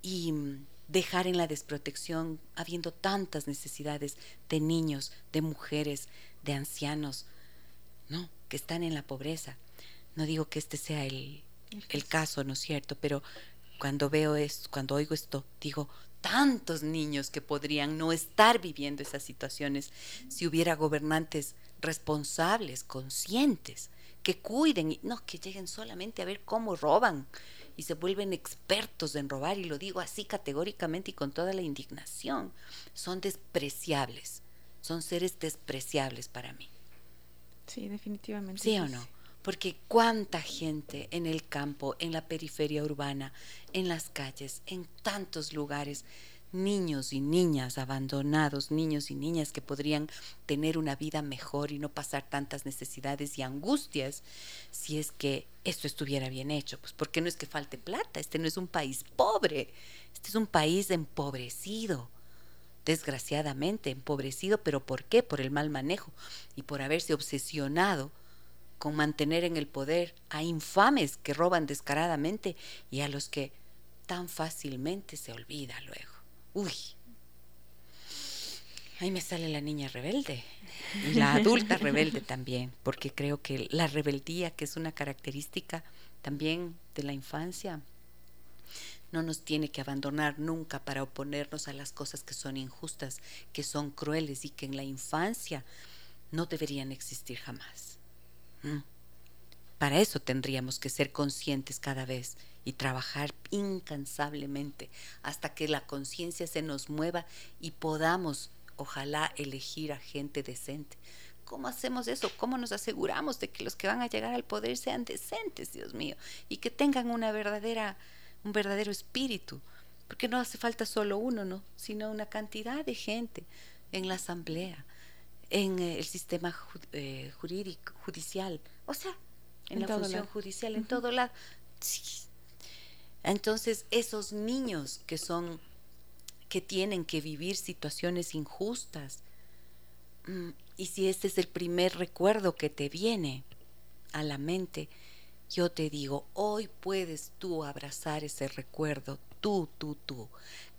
Y dejar en la desprotección, habiendo tantas necesidades de niños, de mujeres, de ancianos, ¿no? Que están en la pobreza. No digo que este sea el, el caso, ¿no es cierto? Pero cuando veo esto, cuando oigo esto, digo, tantos niños que podrían no estar viviendo esas situaciones si hubiera gobernantes responsables, conscientes, que cuiden y no que lleguen solamente a ver cómo roban y se vuelven expertos en robar y lo digo así categóricamente y con toda la indignación, son despreciables, son seres despreciables para mí. Sí, definitivamente. ¿Sí o no? Porque cuánta gente en el campo, en la periferia urbana, en las calles, en tantos lugares, niños y niñas abandonados, niños y niñas que podrían tener una vida mejor y no pasar tantas necesidades y angustias si es que esto estuviera bien hecho. Pues porque no es que falte plata, este no es un país pobre, este es un país empobrecido desgraciadamente empobrecido, pero ¿por qué? Por el mal manejo y por haberse obsesionado con mantener en el poder a infames que roban descaradamente y a los que tan fácilmente se olvida luego. Uy. Ahí me sale la niña rebelde y la adulta rebelde también, porque creo que la rebeldía, que es una característica también de la infancia, no nos tiene que abandonar nunca para oponernos a las cosas que son injustas, que son crueles y que en la infancia no deberían existir jamás. ¿Mm? Para eso tendríamos que ser conscientes cada vez y trabajar incansablemente hasta que la conciencia se nos mueva y podamos, ojalá, elegir a gente decente. ¿Cómo hacemos eso? ¿Cómo nos aseguramos de que los que van a llegar al poder sean decentes, Dios mío, y que tengan una verdadera, un verdadero espíritu? Porque no hace falta solo uno, ¿no? Sino una cantidad de gente en la asamblea, en el sistema eh, jurídico, judicial, o sea, en, la función judicial, en todo lado. Entonces, esos niños que son, que tienen que vivir situaciones injustas, mm, y si este es el primer recuerdo que te viene a la mente, yo te digo, hoy puedes tú abrazar ese recuerdo, tú, tú, tú,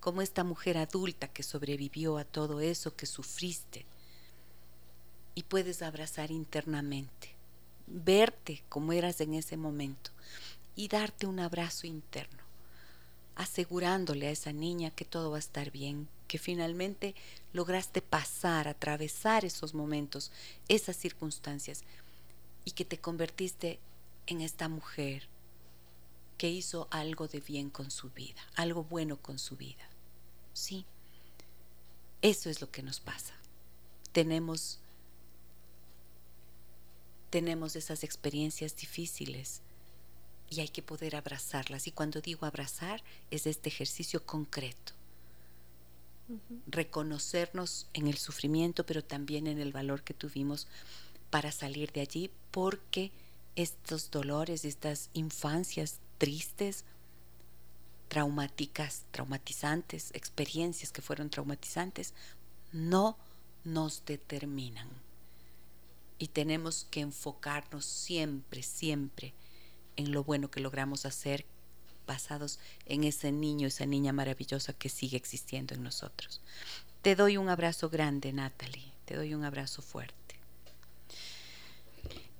como esta mujer adulta que sobrevivió a todo eso que sufriste. Y puedes abrazar internamente verte como eras en ese momento y darte un abrazo interno, asegurándole a esa niña que todo va a estar bien, que finalmente lograste pasar, atravesar esos momentos, esas circunstancias y que te convertiste en esta mujer que hizo algo de bien con su vida, algo bueno con su vida. Sí, eso es lo que nos pasa. Tenemos tenemos esas experiencias difíciles y hay que poder abrazarlas. Y cuando digo abrazar, es este ejercicio concreto. Reconocernos en el sufrimiento, pero también en el valor que tuvimos para salir de allí, porque estos dolores, estas infancias tristes, traumáticas, traumatizantes, experiencias que fueron traumatizantes, no nos determinan y tenemos que enfocarnos siempre, siempre en lo bueno que logramos hacer basados en ese niño, esa niña maravillosa que sigue existiendo en nosotros. Te doy un abrazo grande, Natalie. Te doy un abrazo fuerte.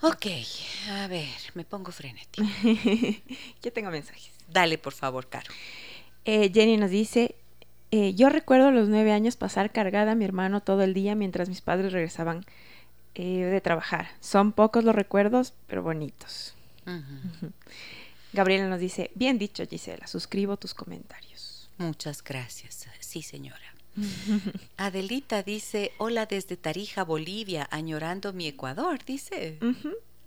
Ok, a ver, me pongo frenético. Yo tengo mensajes. Dale, por favor, Caro. Eh, Jenny nos dice, eh, yo recuerdo a los nueve años pasar cargada a mi hermano todo el día mientras mis padres regresaban eh, de trabajar. Son pocos los recuerdos, pero bonitos. Gabriela nos dice, bien dicho Gisela, suscribo tus comentarios. Muchas gracias. Sí, señora. Adelita dice, hola desde Tarija, Bolivia, añorando mi Ecuador, dice.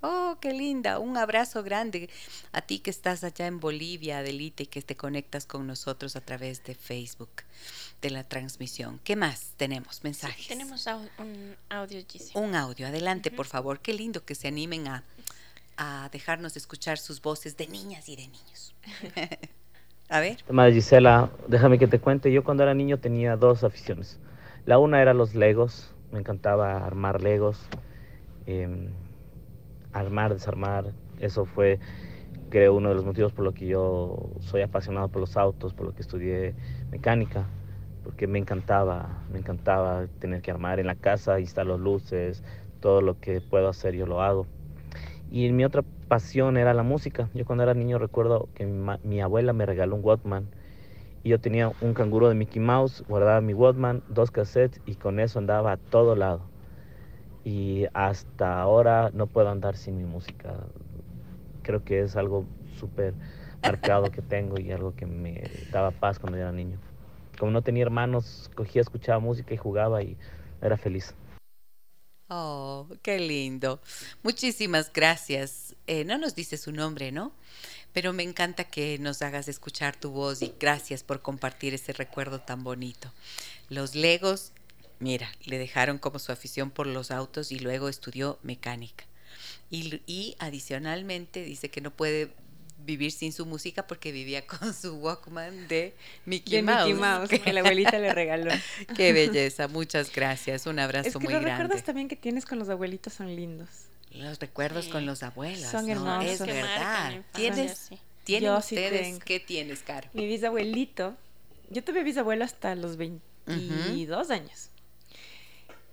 Oh, qué linda. Un abrazo grande a ti que estás allá en Bolivia, Adelita, y que te conectas con nosotros a través de Facebook de la transmisión. ¿Qué más tenemos? Mensajes. tenemos un audio, Giselle. Un audio. Adelante, por favor. Qué lindo que se animen a, a dejarnos escuchar sus voces de niñas y de niños. a ver. Madre Gisela, déjame que te cuente. Yo cuando era niño tenía dos aficiones. La una era los legos. Me encantaba armar legos. Em, armar, desarmar, eso fue creo uno de los motivos por lo que yo soy apasionado por los autos, por lo que estudié mecánica, porque me encantaba, me encantaba tener que armar en la casa, instalar luces, todo lo que puedo hacer yo lo hago. Y mi otra pasión era la música. Yo cuando era niño recuerdo que mi, abuela me regaló un Walkman y yo tenía un canguro de Mickey Mouse, guardaba mi Walkman, dos cassettes y con eso andaba a todo lado y hasta ahora no puedo andar sin mi música. Creo que es algo súper marcado que tengo y algo que me daba paz cuando era niño. Como no tenía hermanos, cogía, escuchaba música y jugaba y era feliz. Oh, qué lindo. Muchísimas gracias. Eh, no nos dice su nombre, ¿no? Pero me encanta que nos hagas escuchar tu voz y gracias por compartir ese recuerdo tan bonito. Los Legos Mira, le dejaron como su afición por los autos y luego estudió mecánica. Y, adicionalmente dice que no puede vivir sin su música porque vivía con su Walkman de Mickey Mouse. Mickey Mouse, que la abuelita le regaló. Qué belleza, muchas gracias, un abrazo es que muy los grande. Los recuerdos también que tienes con los abuelitos son lindos. Los recuerdos con los abuelos. Son hermosos. Es verdad. ¿Tienes, ¿Tienen ustedes? ¿Qué tienes, Caro? Mi bisabuelito, yo tuve bisabuelo hasta los 22 años.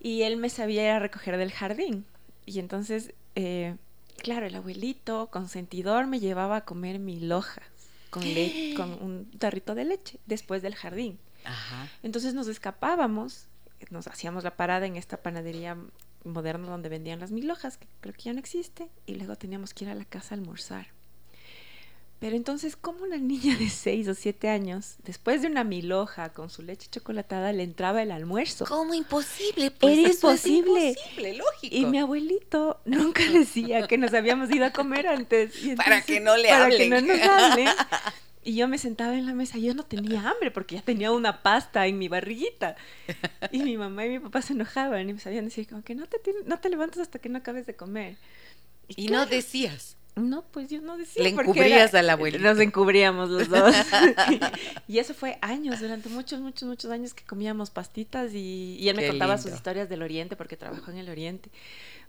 Y él me sabía ir a recoger del jardín. Y entonces, eh, claro, el abuelito consentidor me llevaba a comer mi loja con, le con un tarrito de leche después del jardín. Ajá. Entonces nos escapábamos, nos hacíamos la parada en esta panadería moderna donde vendían las milojas, que creo que ya no existe, y luego teníamos que ir a la casa a almorzar. Pero entonces, ¿cómo una niña de 6 o 7 años, después de una miloja con su leche chocolatada, le entraba el almuerzo? ¿Cómo imposible? Pues Era imposible. imposible, lógico. Y mi abuelito nunca decía que nos habíamos ido a comer antes. Y Para que no le para hablen. que no nos hablen. Y yo me sentaba en la mesa, yo no tenía hambre porque ya tenía una pasta en mi barriguita. Y mi mamá y mi papá se enojaban y me sabían decir como que no te, no te levantas hasta que no acabes de comer. Y no claro, decías. No, pues yo no decía. Le encubrías era- al abuelito. Nos encubríamos los dos. y eso fue años, durante muchos, muchos, muchos años que comíamos pastitas y, y él me contaba sus historias del Oriente porque trabajó en el Oriente.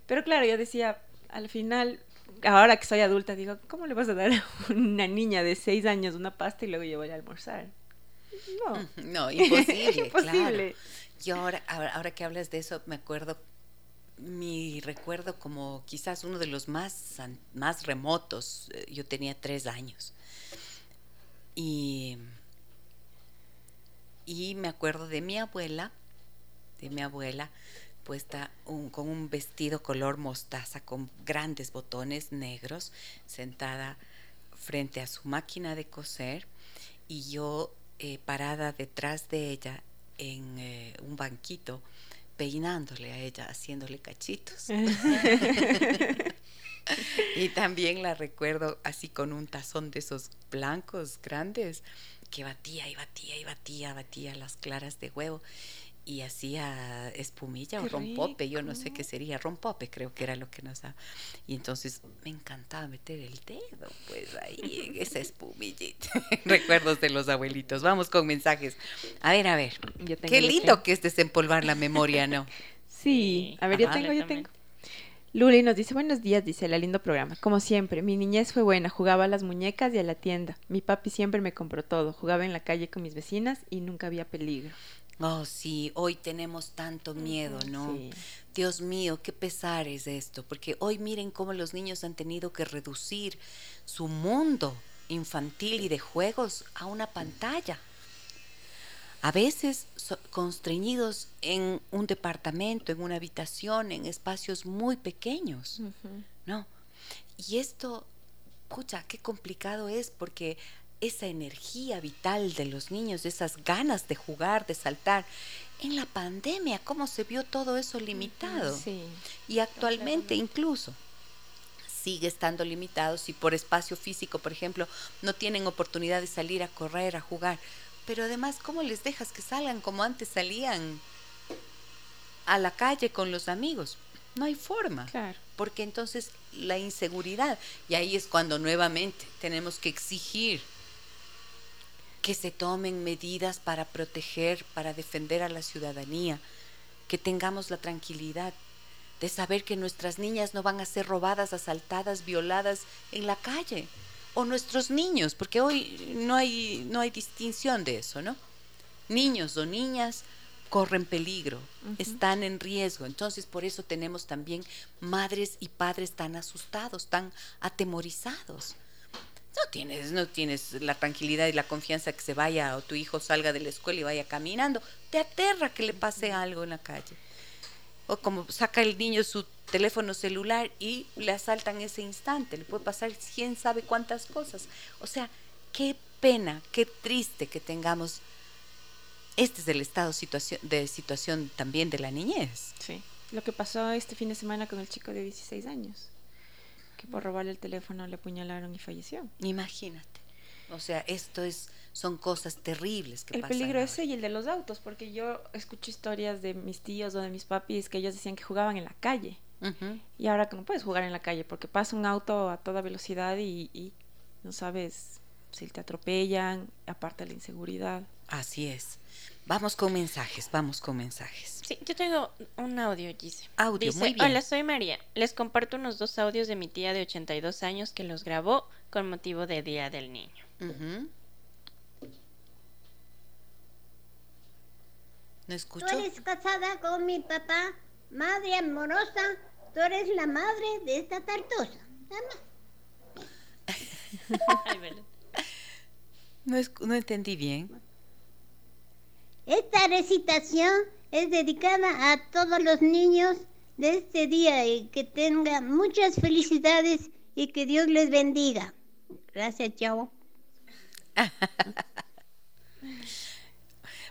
Pero claro, yo decía, al final, ahora que soy adulta, digo, ¿cómo le vas a dar a una niña de seis años una pasta y luego yo voy a almorzar? No. No, imposible. Imposible. claro. Yo ahora, ahora, ahora que hablas de eso, me acuerdo, mi recuerdo como quizás uno de los más, más remotos. eh, Yo tenía tres años. Y, y me acuerdo de mi abuela, de mi abuela, puesta un- con un vestido color mostaza con grandes botones negros, sentada frente a su máquina de coser y yo eh, parada detrás de ella en eh, un banquito peinándole a ella, haciéndole cachitos. y también la recuerdo así con un tazón de esos blancos grandes que batía y batía y batía, batía las claras de huevo y hacía espumilla o rompope, yo no sé qué sería, rompope creo que era lo que nos daba. Y entonces me encantaba meter el dedo, pues ahí en esa espumillita. Recuerdos de los abuelitos. Vamos con mensajes. A ver, a ver. Yo tengo, Qué lindo tengo. que es desempolvar la memoria, ¿no? Sí, a ver, yo tengo, yo tengo. Luli nos dice, buenos días, dice, la lindo programa. Como siempre, mi niñez fue buena, jugaba a las muñecas y a la tienda. Mi papi siempre me compró todo, jugaba en la calle con mis vecinas y nunca había peligro. Oh, sí, hoy tenemos tanto miedo, ¿no? Sí. Dios mío, qué pesar es esto, porque hoy miren cómo los niños han tenido que reducir su mundo infantil y de juegos a una pantalla. A veces so- constreñidos en un departamento, en una habitación, en espacios muy pequeños. ¿no? Y esto, pucha, qué complicado es porque esa energía vital de los niños, esas ganas de jugar, de saltar, en la pandemia, ¿cómo se vio todo eso limitado? Sí. Y actualmente incluso sigue estando limitado si por espacio físico, por ejemplo, no tienen oportunidad de salir a correr, a jugar. Pero además, ¿cómo les dejas que salgan como antes salían a la calle con los amigos? No hay forma Claro. porque entonces la inseguridad, y ahí es cuando nuevamente tenemos que exigir que se tomen medidas para proteger, para defender a la ciudadanía, que tengamos la tranquilidad de saber que nuestras niñas no van a ser robadas, asaltadas, violadas en la calle, o nuestros niños, porque hoy no hay, no hay distinción de eso, ¿no? Niños o niñas corren peligro, están en riesgo. Entonces, por eso tenemos también madres y padres tan asustados, tan atemorizados. No tienes, no tienes la tranquilidad y la confianza que se vaya o tu hijo salga de la escuela y vaya caminando. Te aterra que le pase algo en la calle. O como saca el niño su teléfono celular y le asaltan ese instante. Le puede pasar quién sabe cuántas cosas. O sea, qué pena, qué triste que tengamos. Este es el estado situación, de situación también de la niñez. Sí. Lo que pasó este fin de semana con el chico de 16 años, que por robarle el teléfono le apuñalaron y falleció. Imagínate. O sea, esto es, son cosas terribles que el pasan. peligro ahora. ese y el de los autos, porque yo escucho historias de mis tíos o de mis papis que ellos decían que jugaban en la calle. Y ahora que no puedes jugar en la calle porque pasa un auto a toda velocidad y, y no sabes si te atropellan, aparte de la inseguridad. Así es. Vamos con mensajes, vamos con mensajes. Sí, yo tengo un audio, Gise. Audio, Dice, muy bien. Hola, soy María. Les comparto unos dos audios de mi tía de 82 años que los grabó con motivo de Día del Niño. Ujú. No escucho. Tú eres casada con mi papá, madre amorosa. Tú eres la madre de esta tartosa. no, no entendí bien. Esta recitación es dedicada a todos los niños de este día y que tengan muchas felicidades y que Dios les bendiga. Gracias, chao.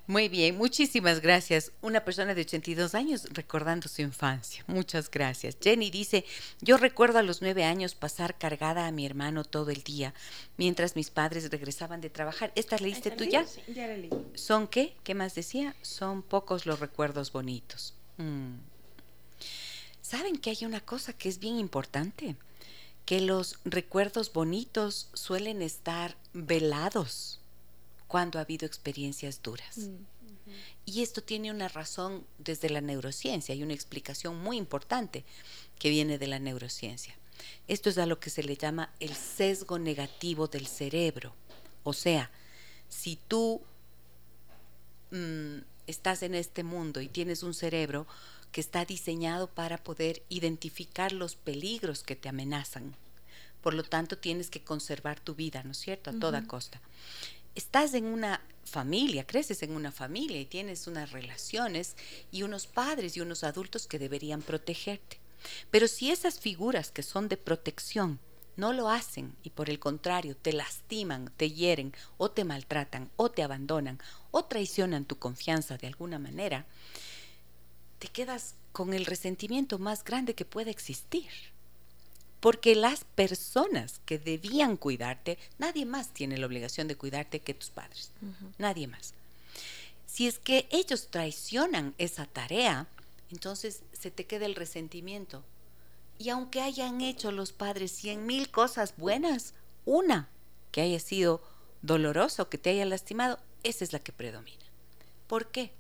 Muy bien, muchísimas gracias. Una persona de 82 años recordando su infancia. Muchas gracias. Jenny dice, yo recuerdo a los nueve años pasar cargada a mi hermano todo el día mientras mis padres regresaban de trabajar. ¿Esta leíste tú ya? Sí, ya la leí. ¿Son qué? ¿Qué más decía? Son pocos los recuerdos bonitos. Mm. ¿Saben que hay una cosa que es bien importante? Que los recuerdos bonitos suelen estar velados cuando ha habido experiencias duras. Mm. Y esto tiene una razón desde la neurociencia, hay una explicación muy importante que viene de la neurociencia. Esto es a lo que se le llama el sesgo negativo del cerebro. O sea, si tú mm, estás en este mundo y tienes un cerebro que está diseñado para poder identificar los peligros que te amenazan, por lo tanto tienes que conservar tu vida, ¿no es cierto?, a toda costa estás en una familia, creces en una familia y tienes unas relaciones y unos padres y unos adultos que deberían protegerte. Pero si esas figuras que son de protección no lo hacen y por el contrario te lastiman, te hieren o te maltratan o te abandonan o traicionan tu confianza de alguna manera, te quedas con el resentimiento más grande que puede existir porque las personas que debían cuidarte, nadie más tiene la obligación de cuidarte que tus padres, nadie más. Si es que ellos traicionan esa tarea, entonces se te queda el resentimiento. Y aunque hayan hecho los padres cien mil cosas buenas, una que haya sido dolorosa o que te haya lastimado, esa es la que predomina. ¿Por qué?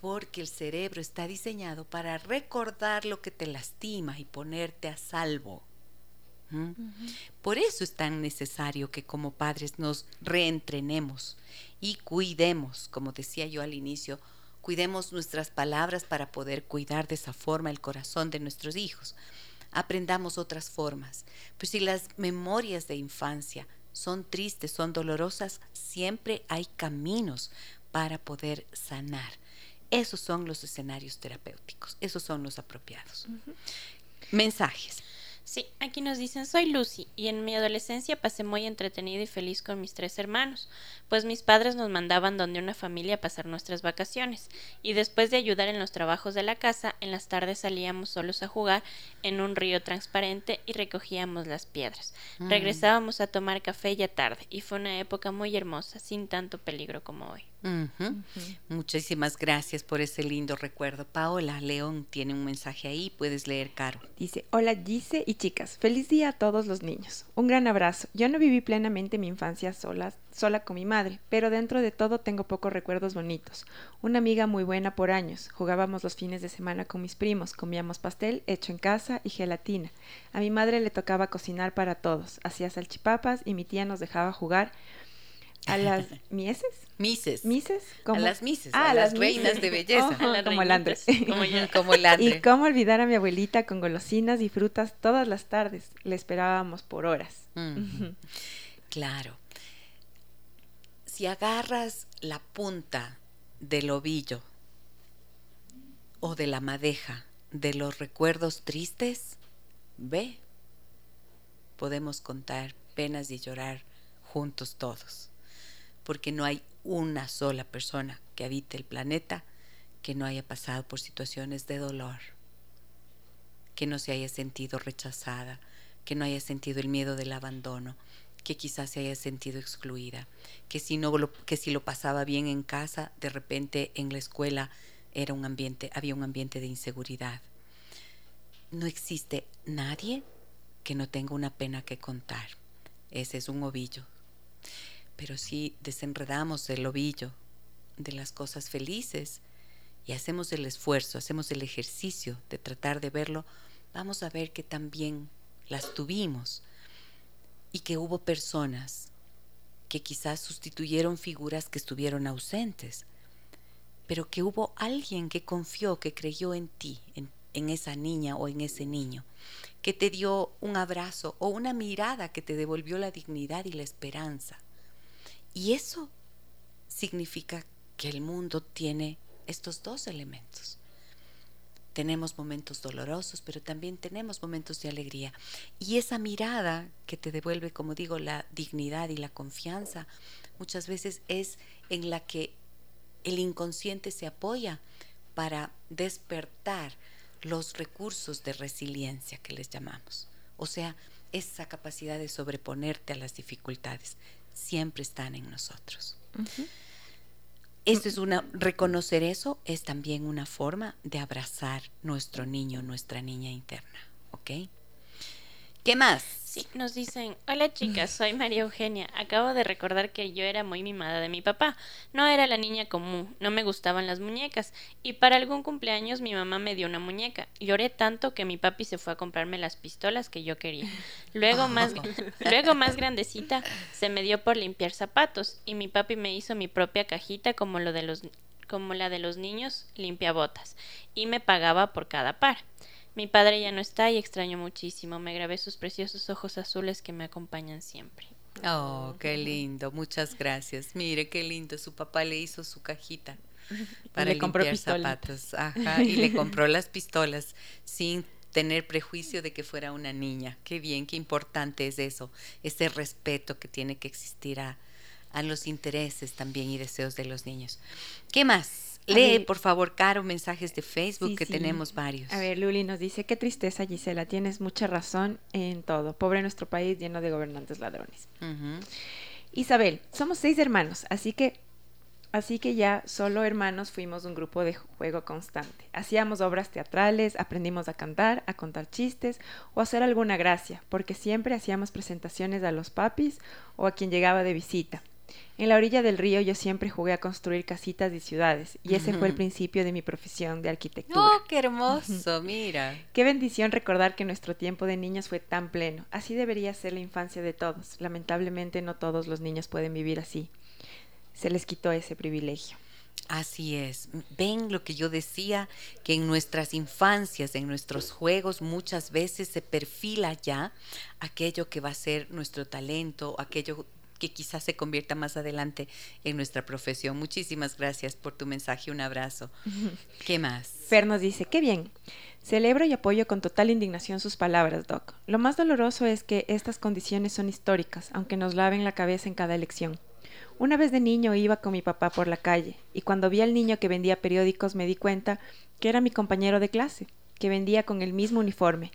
Porque el cerebro está diseñado para recordar lo que te lastima y ponerte a salvo. ¿Mm? Por eso es tan necesario que como padres nos reentrenemos y cuidemos, como decía yo al inicio, cuidemos nuestras palabras para poder cuidar de esa forma el corazón de nuestros hijos. Aprendamos otras formas. Pues si las memorias de infancia son tristes, son dolorosas, siempre hay caminos para poder sanar. Esos son los escenarios terapéuticos, esos son los apropiados. Mensajes. Sí, aquí nos dicen, soy Lucy y en mi adolescencia pasé muy entretenida y feliz con mis tres hermanos, pues mis padres nos mandaban donde una familia a pasar nuestras vacaciones y después de ayudar en los trabajos de la casa, en las tardes salíamos solos a jugar en un río transparente y recogíamos las piedras. Mm. Regresábamos a tomar café ya tarde y fue una época muy hermosa, sin tanto peligro como hoy. Muchísimas gracias por ese lindo recuerdo. Paola León tiene un mensaje ahí, puedes leer, Caro. Dice, hola Gise y chicas, feliz día a todos los niños. Un gran abrazo. Yo no viví plenamente mi infancia sola, sola con mi madre, pero dentro de todo tengo pocos recuerdos bonitos. Una amiga muy buena por años. Jugábamos los fines de semana con mis primos, comíamos pastel hecho en casa y gelatina. A mi madre le tocaba cocinar para todos, hacía salchipapas y mi tía nos dejaba jugar a las mieses. Mises. Mises. A las mises. Ah, a, las, reinas de belleza. como el Andrés. Como, el Andrés. Y cómo olvidar a mi abuelita con golosinas y frutas todas las tardes. Le esperábamos por horas. claro. Si agarras la punta del ovillo o de la madeja de los recuerdos tristes, ve, podemos contar penas y llorar juntos todos porque no hay una sola persona que habite el planeta que no haya pasado por situaciones de dolor, que no se haya sentido rechazada, que no haya sentido el miedo del abandono, que quizás se haya sentido excluida, que si no lo, que si lo pasaba bien en casa, de repente en la escuela era un ambiente, había un ambiente de inseguridad. No existe nadie que no tenga una pena que contar. Ese es un ovillo. Pero si desenredamos el ovillo de las cosas felices y hacemos el esfuerzo, hacemos el ejercicio de tratar de verlo, vamos a ver que también las tuvimos y que hubo personas que quizás sustituyeron figuras que estuvieron ausentes. pero que hubo alguien que confió, que creyó en ti, en, en esa niña o en ese niño, que te dio un abrazo o una mirada que te devolvió la dignidad y la esperanza. Y eso significa que el mundo tiene estos dos elementos. Tenemos momentos dolorosos, pero también tenemos momentos de alegría. Y esa mirada que te devuelve, como digo, la dignidad y la confianza, muchas veces es en la que el inconsciente se apoya para despertar los recursos de resiliencia que les llamamos. O sea, esa capacidad de sobreponerte a las dificultades siempre están en nosotros. Esto es una, reconocer eso es también una forma de abrazar nuestro niño, nuestra niña interna, ¿ok? ¿Qué más? Sí, nos dicen, hola chicas, soy María Eugenia. Acabo de recordar que yo era muy mimada de mi papá. No era la niña común, no me gustaban las muñecas. Y para algún cumpleaños mi mamá me dio una muñeca. Lloré tanto que mi papi se fue a comprarme las pistolas que yo quería. Luego más, luego más grandecita se me dio por limpiar zapatos y mi papi me hizo mi propia cajita como lo de los como la de los niños limpia botas y me pagaba por cada par. Mi padre ya no está y extraño muchísimo. Me grabé sus preciosos ojos azules que me acompañan siempre. Oh, qué lindo. Muchas gracias. Mire, qué lindo. Su papá le hizo su cajita para le limpiar zapatos. Ajá, y le compró las pistolas sin tener prejuicio de que fuera una niña. Qué bien, qué importante es eso, ese respeto que tiene que existir a, a los intereses también y deseos de los niños. ¿Qué más? Lee, por favor, Caro, mensajes de Facebook, Sí, que sí. tenemos varios. A ver, Luli nos dice, qué tristeza Gisela, tienes mucha razón en todo. Pobre nuestro país lleno de gobernantes ladrones. Isabel, somos seis hermanos, así que así que ya solo hermanos fuimos un grupo de juego constante. Hacíamos obras teatrales, aprendimos a cantar, a contar chistes o a hacer alguna gracia, porque siempre hacíamos presentaciones a los papis o a quien llegaba de visita. En la orilla del río yo siempre jugué a construir casitas y ciudades, y ese fue el principio de mi profesión de arquitectura. Oh, qué hermoso, mira. Qué bendición recordar que nuestro tiempo de niños fue tan pleno. Así debería ser la infancia de todos. Lamentablemente no todos los niños pueden vivir así. Se les quitó ese privilegio. Así es. Ven lo que yo decía, que en nuestras infancias, en nuestros juegos, muchas veces se perfila ya aquello que va a ser nuestro talento, aquello que quizás se convierta más adelante en nuestra profesión. Muchísimas gracias por tu mensaje. Un abrazo. ¿Qué más? Fer nos dice, qué bien. Celebro y apoyo con total indignación sus palabras, Doc. Lo más doloroso es que estas condiciones son históricas, aunque nos laven la cabeza en cada elección. Una vez de niño iba con mi papá por la calle, y cuando vi al niño que vendía periódicos me di cuenta que era mi compañero de clase, que vendía con el mismo uniforme.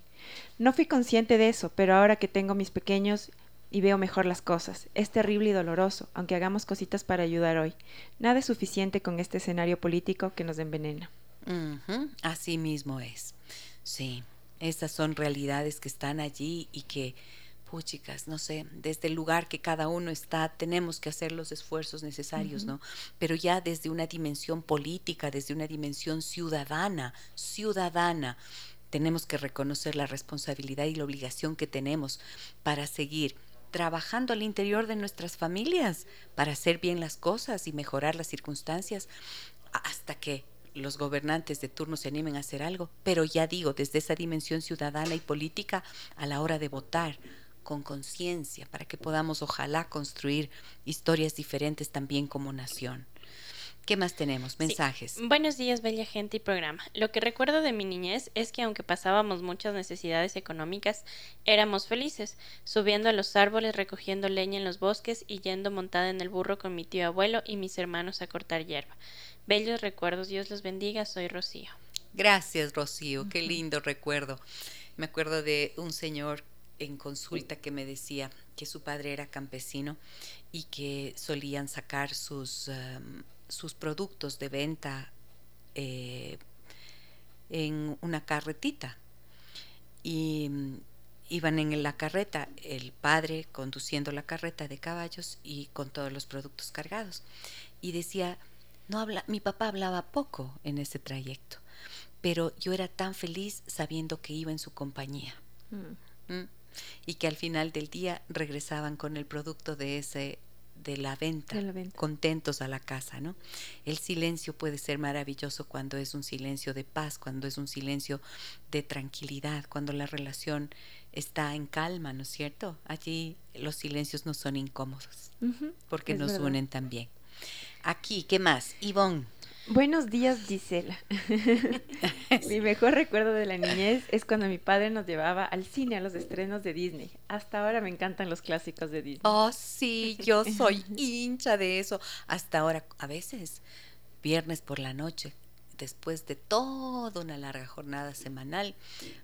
No fui consciente de eso, pero ahora que tengo mis pequeños y veo mejor las cosas. Es terrible y doloroso, aunque hagamos cositas para ayudar hoy. Nada es suficiente con este escenario político que nos envenena. Así mismo es. Sí, esas son realidades que están allí y que, puchicas, no sé, desde el lugar que cada uno está, tenemos que hacer los esfuerzos necesarios, ¿no? Pero ya desde una dimensión política, desde una dimensión ciudadana, ciudadana, tenemos que reconocer la responsabilidad y la obligación que tenemos para seguir trabajando al interior de nuestras familias, para hacer bien las cosas y mejorar las circunstancias hasta que los gobernantes de turno se animen a hacer algo, pero ya digo, desde esa dimensión ciudadana y política a la hora de votar con conciencia para que podamos ojalá construir historias diferentes también como nación. ¿Qué más tenemos? Mensajes. Buenos días, bella gente y programa. Lo que recuerdo de mi niñez es que aunque pasábamos muchas necesidades económicas, éramos felices, subiendo a los árboles, recogiendo leña en los bosques y yendo montada en el burro con mi tío abuelo y mis hermanos a cortar hierba. Bellos recuerdos, Dios los bendiga, soy Rocío. Gracias, Rocío. Qué lindo recuerdo. Me acuerdo de un señor en consulta que me decía que su padre era campesino y que solían sacar sus, um, sus productos de venta eh, en una carretita. Y mm, iban en la carreta, el padre conduciendo la carreta de caballos y con todos los productos cargados. Y decía, no habla, mi papá hablaba poco en ese trayecto, pero yo era tan feliz sabiendo que iba en su compañía. ¿m? Y que al final del día regresaban con el producto de ese de la venta, De la venta. contentos a la casa, ¿no? El silencio puede ser maravilloso cuando es un silencio de paz, cuando es un silencio de tranquilidad, cuando la relación está en calma, ¿no es cierto? Allí los silencios no son incómodos, porque nos verdad. unen también. Aquí, ¿qué más? Ivonne. Buenos días, Gisela. mi mejor recuerdo de la niñez es cuando mi padre nos llevaba al cine a los estrenos de Disney. Hasta ahora me encantan los clásicos de Disney. Oh, sí, yo soy hincha de eso. Hasta ahora, a veces, viernes por la noche, después de toda una larga jornada semanal,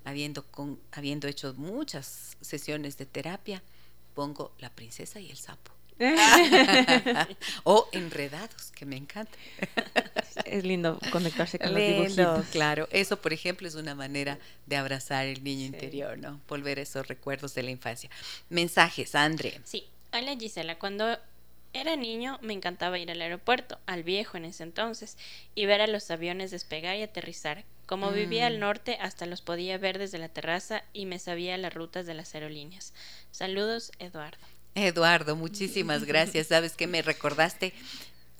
habiendo, con, habiendo hecho muchas sesiones de terapia, pongo La princesa y el sapo. o Enredados, que me encanta. es lindo conectarse con los dibujitos. claro. Eso, por ejemplo, es una manera de abrazar el niño Sí. interior, ¿no? Volver a esos recuerdos de la infancia. Mensajes, Andre. Sí, hola Gisela, cuando era niño me encantaba ir al aeropuerto, al viejo en ese entonces, y ver a los aviones despegar y aterrizar. Como vivía al Mm. norte, hasta los podía ver desde la terraza y me sabía las rutas de las aerolíneas. Saludos, Eduardo. Eduardo, muchísimas gracias. Sabes que me recordaste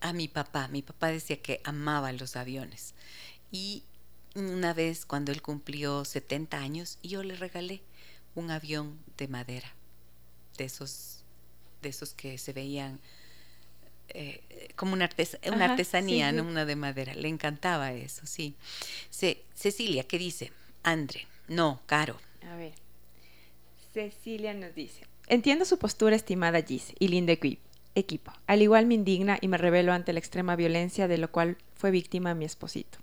a mi papá. Mi papá decía que amaba los aviones. Y una vez cuando él cumplió 70 años, yo le regalé un avión de madera, de esos, de esos que se veían eh, como una, artes- una Ajá, artesanía, sí, ¿no? sí. Una de madera. Le encantaba eso, sí. Ce- Cecilia, ¿qué dice? Andre, no, Caro. A ver. Cecilia nos dice: Entiendo su postura, estimada Gis, y lindo equi- equipo. Al igual me indigna y me revelo ante la extrema violencia de lo cual fue víctima mi esposito,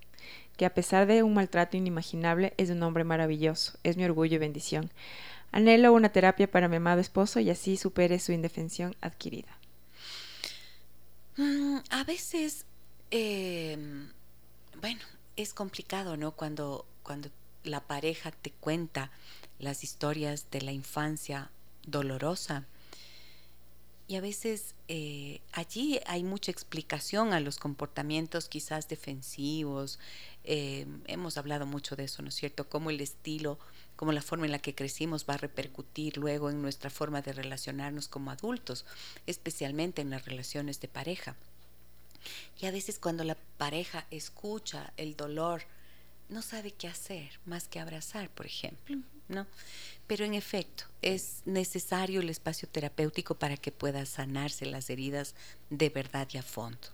que a pesar de un maltrato inimaginable es un hombre maravilloso, es mi orgullo y bendición. Anhelo una terapia para mi amado esposo y así supere su indefensión adquirida. Mm, a veces, eh, bueno, es complicado, ¿no? Cuando, cuando la pareja te cuenta las historias de la infancia dolorosa. Y a veces eh, allí hay mucha explicación a los comportamientos quizás defensivos. eh, hemos hablado mucho de eso, ¿no es cierto? Cómo el estilo, cómo la forma en la que crecimos va a repercutir luego en nuestra forma de relacionarnos como adultos, especialmente en las relaciones de pareja. Y a veces cuando la pareja escucha el dolor, no sabe qué hacer más que abrazar, por ejemplo, ¿no? Pero en efecto, es necesario el espacio terapéutico para que pueda sanarse las heridas de verdad y a fondo.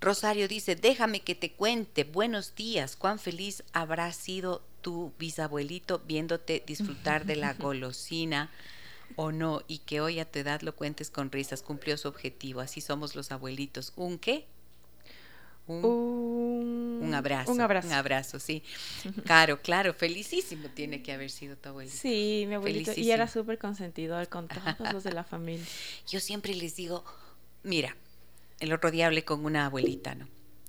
Rosario dice, déjame que te cuente, buenos días, cuán feliz habrá sido tu bisabuelito viéndote disfrutar de la golosina o no, y que hoy a tu edad lo cuentes con risas, cumplió su objetivo, así somos los abuelitos. ¿Un qué? Un, Un, un abrazo. Un abrazo. Un abrazo, sí. Claro, claro, felicísimo tiene que haber sido tu abuelito. Sí, mi abuelito. Y era súper consentidor con todos los de la familia. Yo siempre les digo, mira, el otro día hablé con una abuelita, ¿no?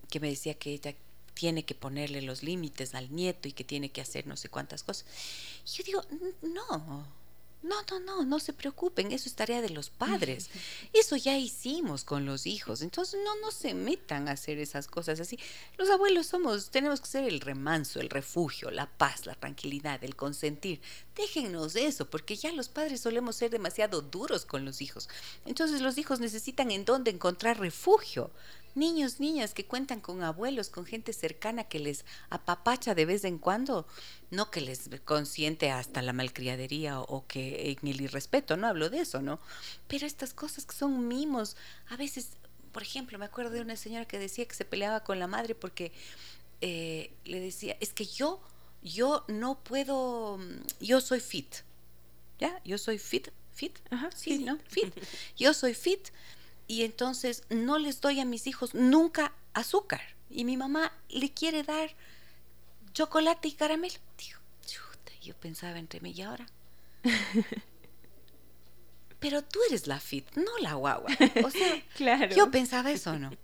Que me decía que ella tiene que ponerle los límites al nieto y que tiene que hacer no sé cuántas cosas. Y yo digo, "N- no, no, no, no, no se preocupen, eso es tarea de los padres. Eso ya hicimos con los hijos, entonces no, no se metan a hacer esas cosas así. Los abuelos somos, tenemos que ser el remanso, el refugio, la paz, la tranquilidad, el consentir. Déjennos eso, porque ya los padres solemos ser demasiado duros con los hijos. Entonces los hijos necesitan en dónde encontrar refugio. Niños, niñas que cuentan con abuelos, con gente cercana que les apapacha de vez en cuando, no que les consiente hasta la malcriadería o que en el irrespeto, no hablo de eso, ¿no? Pero estas cosas que son mimos, a veces, por ejemplo, me acuerdo de una señora que decía que se peleaba con la madre porque eh, le decía, es que yo, yo no puedo, mm, yo soy fit, ¿ya? Yo soy fit, fit, Ajá, sí, sí. ¿no? Fit. Yo soy fit y entonces no les doy a mis hijos nunca azúcar. Y mi mamá le quiere dar chocolate y caramelo. Digo, chuta, yo pensaba entre mí y ahora. Pero tú eres la fit, no la guagua. O sea, Claro. yo pensaba eso, ¿no?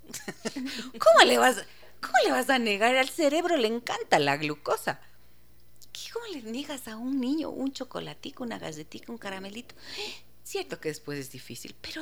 ¿Cómo le vas, cómo le vas a negar al cerebro? Le encanta la glucosa. ¿Qué- ¿Cómo le niegas a un niño un chocolatico, una galletita, un caramelito? Cierto que después es difícil, pero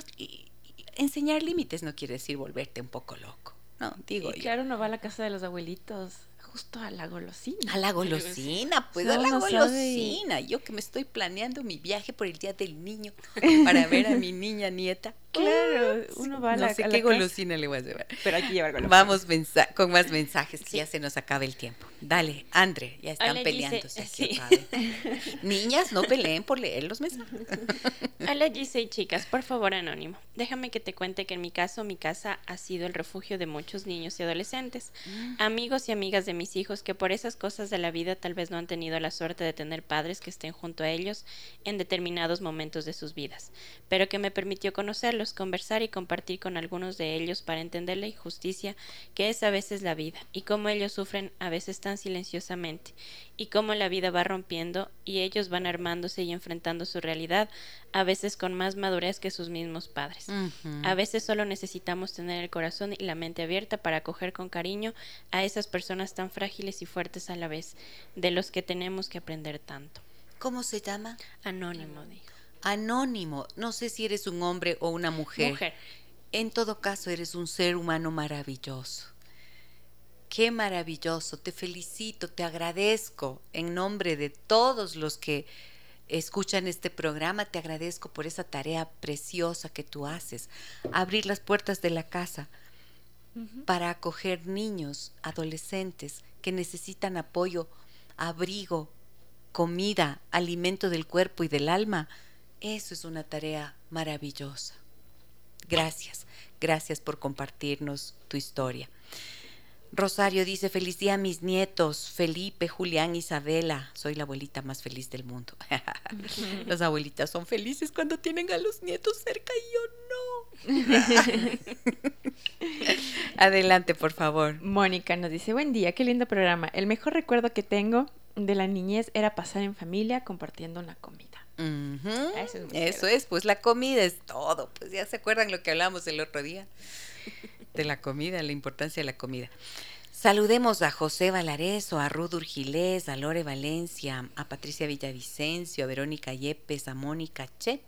enseñar límites no quiere decir volverte un poco loco. No, digo Y yo. claro, no va a la casa de los abuelitos, justo a la golosina. A la golosina, pues No, a la no sabe. golosina. Yo que me estoy planeando mi viaje por el Día del Niño para ver a mi niña nieta. Claro, uno va a la No sé a la qué casa, golosina le voy a llevar. Pero hay que llevar golosina. Vamos mensa- con más mensajes, que ya se nos acaba el tiempo. Dale, Andre, ya están Hola, peleándose aquí Sí. Niñas, no peleen por leer los mensajes. Hola Gise y chicas, por favor anónimo. Déjame que te cuente que en mi caso mi casa ha sido el refugio de muchos niños y adolescentes, amigos y amigas de mis hijos que por esas cosas de la vida tal vez no han tenido la suerte de tener padres que estén junto a ellos en determinados momentos de sus vidas, pero que me permitió conocerlos, conversar y compartir con algunos de ellos para entender la injusticia que es a veces la vida y cómo ellos sufren a veces tan silenciosamente y cómo la vida va rompiendo y ellos van armándose y enfrentando su realidad a veces con más madurez que sus mismos padres. A veces solo necesitamos tener el corazón y la mente abierta para acoger con cariño a esas personas tan frágiles y fuertes a la vez, de los que tenemos que aprender tanto. ¿Cómo se llama? Anónimo, dijo. Anónimo. No sé si eres un hombre o una mujer. Mujer. En todo caso, eres un ser humano maravilloso. Qué maravilloso. Te felicito, te agradezco en nombre de todos los que escuchan este programa. Te agradezco por esa tarea preciosa que tú haces. Abrir las puertas de la casa para acoger niños, adolescentes que necesitan apoyo, abrigo, comida, alimento del cuerpo y del alma. Eso es una tarea maravillosa. Gracias, gracias por compartirnos tu historia. Rosario dice, feliz día a mis nietos, Felipe, Julián, Isabela. Soy la abuelita más feliz del mundo. Las abuelitas son felices cuando tienen a los nietos cerca y yo no. Adelante, por favor. Mónica nos dice, buen día, qué lindo programa. El mejor recuerdo que tengo de la niñez era pasar en familia compartiendo una comida. Eso es, pues la comida es todo. Pues ya se acuerdan lo que hablamos el otro día de la comida, la importancia de la comida. Saludemos a José Valareso, a Ruth Urgilés, a Lore Valencia, a Patricia Villavicencio, a Verónica Yepes, a Mónica Che,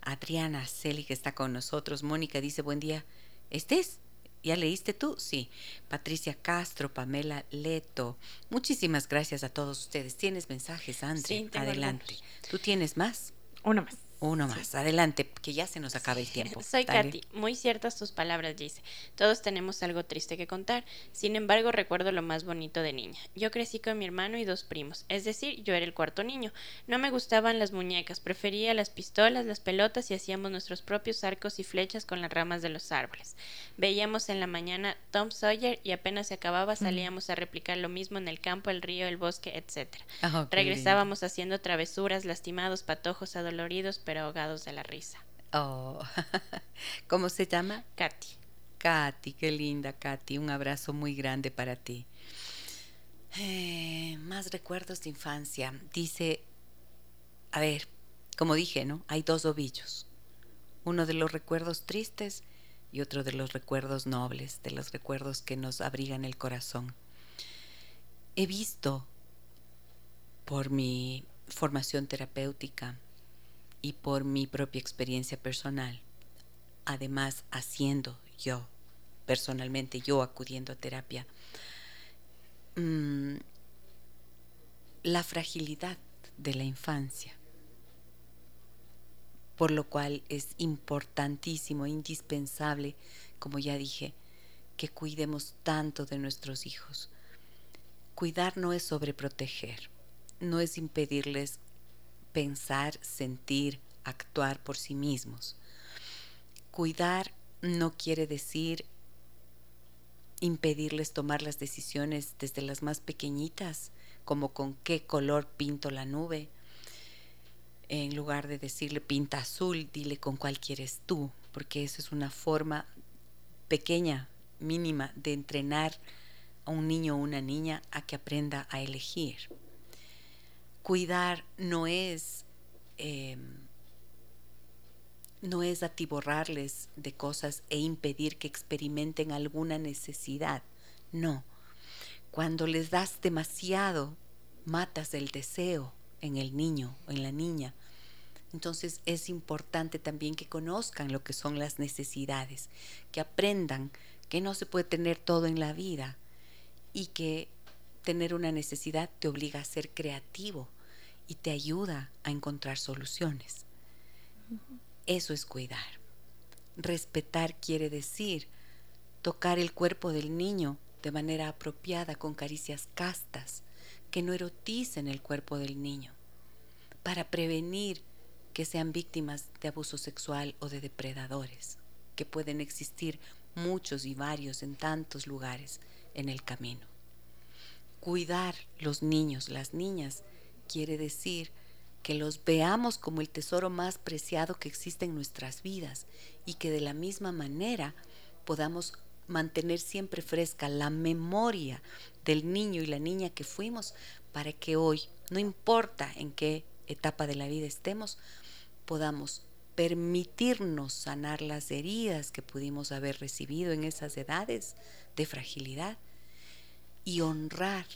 a Adriana Celi que está con nosotros. Mónica dice, buen día. ¿Estés? ¿Ya leíste tú? Sí. Patricia Castro, Pamela Leto. Muchísimas gracias a todos ustedes. ¿Tienes mensajes, André? Sí, Adelante. algunos. ¿Tú tienes más? Una más. Uno más. Adelante, que ya se nos acaba el tiempo. Soy Dale. Katy. Muy ciertas tus palabras, dice. Todos tenemos algo triste que contar. Sin embargo, recuerdo lo más bonito de niña. Yo crecí con mi hermano y dos primos. Es decir, yo era el cuarto niño. No me gustaban las muñecas. Prefería las pistolas, las pelotas y hacíamos nuestros propios arcos y flechas con las ramas de los árboles. Veíamos en la mañana Tom Sawyer y apenas se acababa salíamos a replicar lo mismo en el campo, el río, el bosque, etc. Ah, Regresábamos haciendo travesuras, lastimados, patojos, adoloridos, pero ahogados de la risa. Oh. ¿Cómo se llama? Katy. Katy, qué linda, Katy. Un abrazo muy grande para ti. Eh, más recuerdos de infancia. Dice, a ver, como dije, ¿no? Hay dos ovillos. Uno de los recuerdos tristes y otro de los recuerdos nobles, de los recuerdos que nos abrigan el corazón. He visto por mi formación terapéutica y por mi propia experiencia personal, además haciendo yo, personalmente yo acudiendo a terapia, mm, la fragilidad de la infancia, por lo cual es importantísimo, indispensable, como ya dije, que cuidemos tanto de nuestros hijos. Cuidar no es sobreproteger, no es impedirles pensar, sentir, actuar por sí mismos. Cuidar no quiere decir impedirles tomar las decisiones desde las más pequeñitas, como con qué color pinto la nube. En lugar de decirle pinta azul, dile con cuál quieres tú, porque eso es una forma pequeña, mínima, de entrenar a un niño o una niña a que aprenda a elegir. Cuidar no es eh, no es atiborrarles de cosas e impedir que experimenten alguna necesidad. No. Cuando les das demasiado, matas el deseo en el niño o en la niña. Entonces es importante también que conozcan lo que son las necesidades, que aprendan que no se puede tener todo en la vida y que tener una necesidad te obliga a ser creativo y te ayuda a encontrar soluciones. Eso es cuidar. Respetar quiere decir tocar el cuerpo del niño de manera apropiada con caricias castas que no eroticen el cuerpo del niño, para prevenir que sean víctimas de abuso sexual o de depredadores, que pueden existir muchos y varios en tantos lugares en el camino. Cuidar los niños, las niñas, quiere decir que los veamos como el tesoro más preciado que existe en nuestras vidas y que de la misma manera podamos mantener siempre fresca la memoria del niño y la niña que fuimos para que hoy, no importa en qué etapa de la vida estemos, podamos permitirnos sanar las heridas que pudimos haber recibido en esas edades de fragilidad y honrar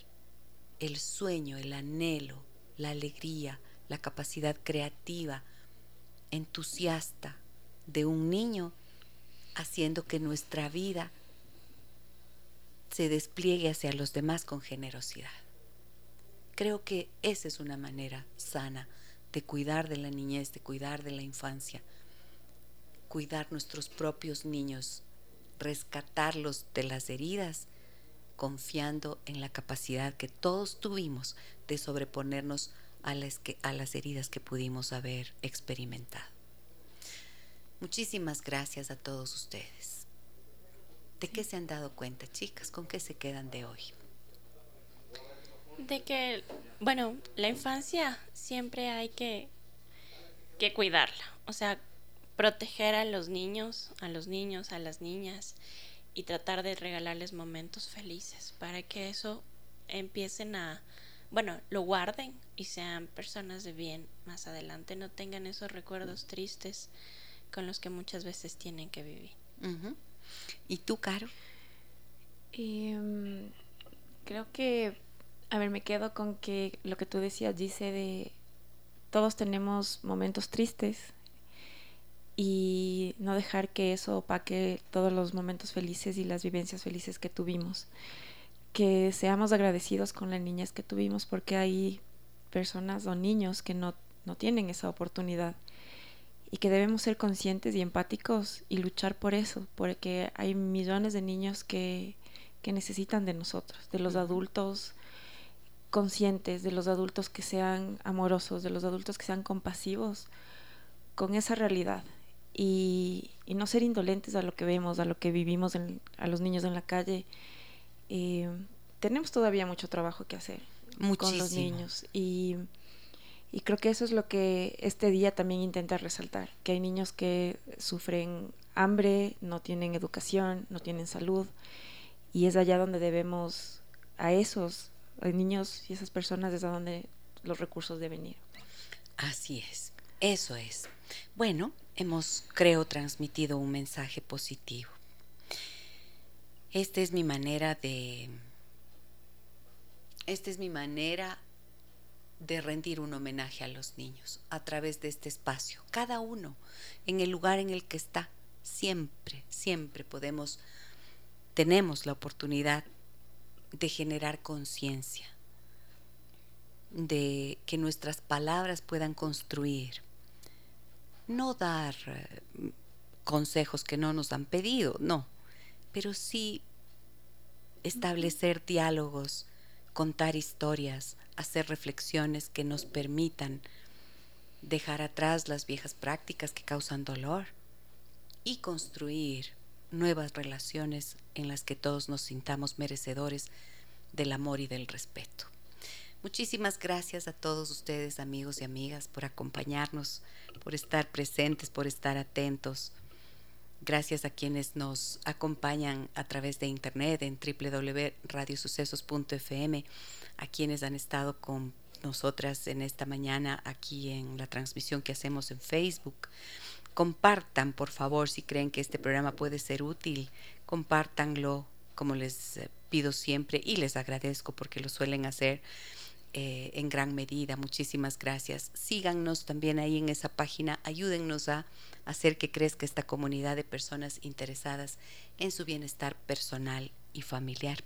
el sueño, el anhelo, la alegría, la capacidad creativa, entusiasta de un niño, haciendo que nuestra vida se despliegue hacia los demás con generosidad. Creo que esa es una manera sana de cuidar de la niñez, de cuidar de la infancia, cuidar nuestros propios niños, rescatarlos de las heridas, confiando en la capacidad que todos tuvimos de sobreponernos a las, que, a las heridas que pudimos haber experimentado. Muchísimas gracias a todos ustedes. ¿De qué se han dado cuenta, chicas? ¿Con qué se quedan de hoy? De que, bueno, la infancia siempre hay que, que cuidarla. O sea, proteger a los niños, a los niños, a las niñas y tratar de regalarles momentos felices para que eso empiecen a, bueno, lo guarden y sean personas de bien más adelante, no tengan esos recuerdos tristes con los que muchas veces tienen que vivir. ¿Y tú, Caro? Em, creo que, a ver, me quedo con que lo que tú decías, dice de todos tenemos momentos tristes y no dejar que eso opaque todos los momentos felices y las vivencias felices que tuvimos. Que seamos agradecidos con las niñas que tuvimos porque hay personas o niños que no, no tienen esa oportunidad y que debemos ser conscientes y empáticos y luchar por eso, porque hay millones de niños que, que necesitan de nosotros, de los adultos conscientes, de los adultos que sean amorosos, de los adultos que sean compasivos con esa realidad y, y no ser indolentes a lo que vemos, a lo que vivimos en, a los niños en la calle eh, tenemos todavía mucho trabajo que hacer con los niños y, y, creo que eso es lo que este día también intenta resaltar, que hay niños que sufren hambre, no tienen educación, no tienen salud y es allá donde debemos a esos niños y esas personas es a donde los recursos deben ir. Así es, eso es. Bueno, hemos, creo, transmitido un mensaje positivo. Esta es mi manera de... Esta es mi manera de rendir un homenaje a los niños a través de este espacio. Cada uno en el lugar en el que está, siempre, siempre podemos, tenemos la oportunidad de generar conciencia, de que nuestras palabras puedan construir, no dar eh, consejos que no nos han pedido, no, pero sí establecer diálogos, contar historias, hacer reflexiones que nos permitan dejar atrás las viejas prácticas que causan dolor y construir nuevas relaciones en las que todos nos sintamos merecedores del amor y del respeto. Muchísimas gracias a todos ustedes, amigos y amigas, por acompañarnos, por estar presentes, por estar atentos. Gracias a quienes nos acompañan a través de internet en www.radiosucesos.fm, a quienes han estado con nosotras en esta mañana aquí en la transmisión que hacemos en Facebook. Compartan, por favor, si creen que este programa puede ser útil, compártanlo como les eh, pido siempre y les agradezco porque lo suelen hacer eh, en gran medida. Muchísimas gracias. Síganos también ahí en esa página. Ayúdennos a hacer que crezca esta comunidad de personas interesadas en su bienestar personal y familiar.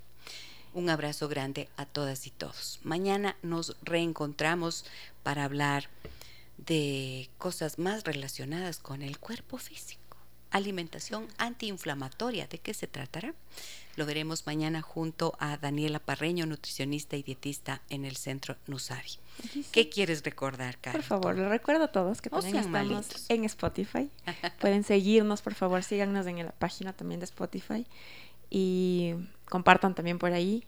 Un abrazo grande a todas y todos. Mañana nos reencontramos para hablar de cosas más relacionadas con el cuerpo físico. alimentación antiinflamatoria. ¿De qué se tratará? Lo veremos mañana junto a Daniela Parreño, nutricionista y dietista en el centro Nusavi. ¿Qué quieres recordar, Carlos? Por favor, les recuerdo a todos que también estamos en Spotify. Pueden seguirnos, por favor, síganos en la página también de Spotify y compartan también por ahí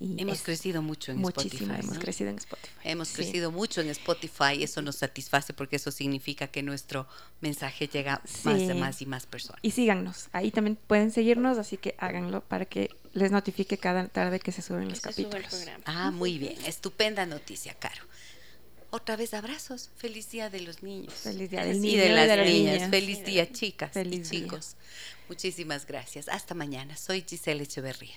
hemos crecido mucho en muchísimo, Spotify. Hemos crecido en Spotify. Hemos crecido mucho en Spotify. Eso nos satisface porque eso significa que nuestro mensaje llega a más, más y más personas. Y síganos. Ahí también pueden seguirnos, así que háganlo para que les notifique cada tarde que se suben los capítulos. ah, muy bien. Estupenda noticia, Caro. Otra vez abrazos. Feliz día de los niños. Feliz día del niño. Y de las niñas. Feliz día, chicas y chicos. Muchísimas gracias. Hasta mañana. Soy Giselle Echeverría.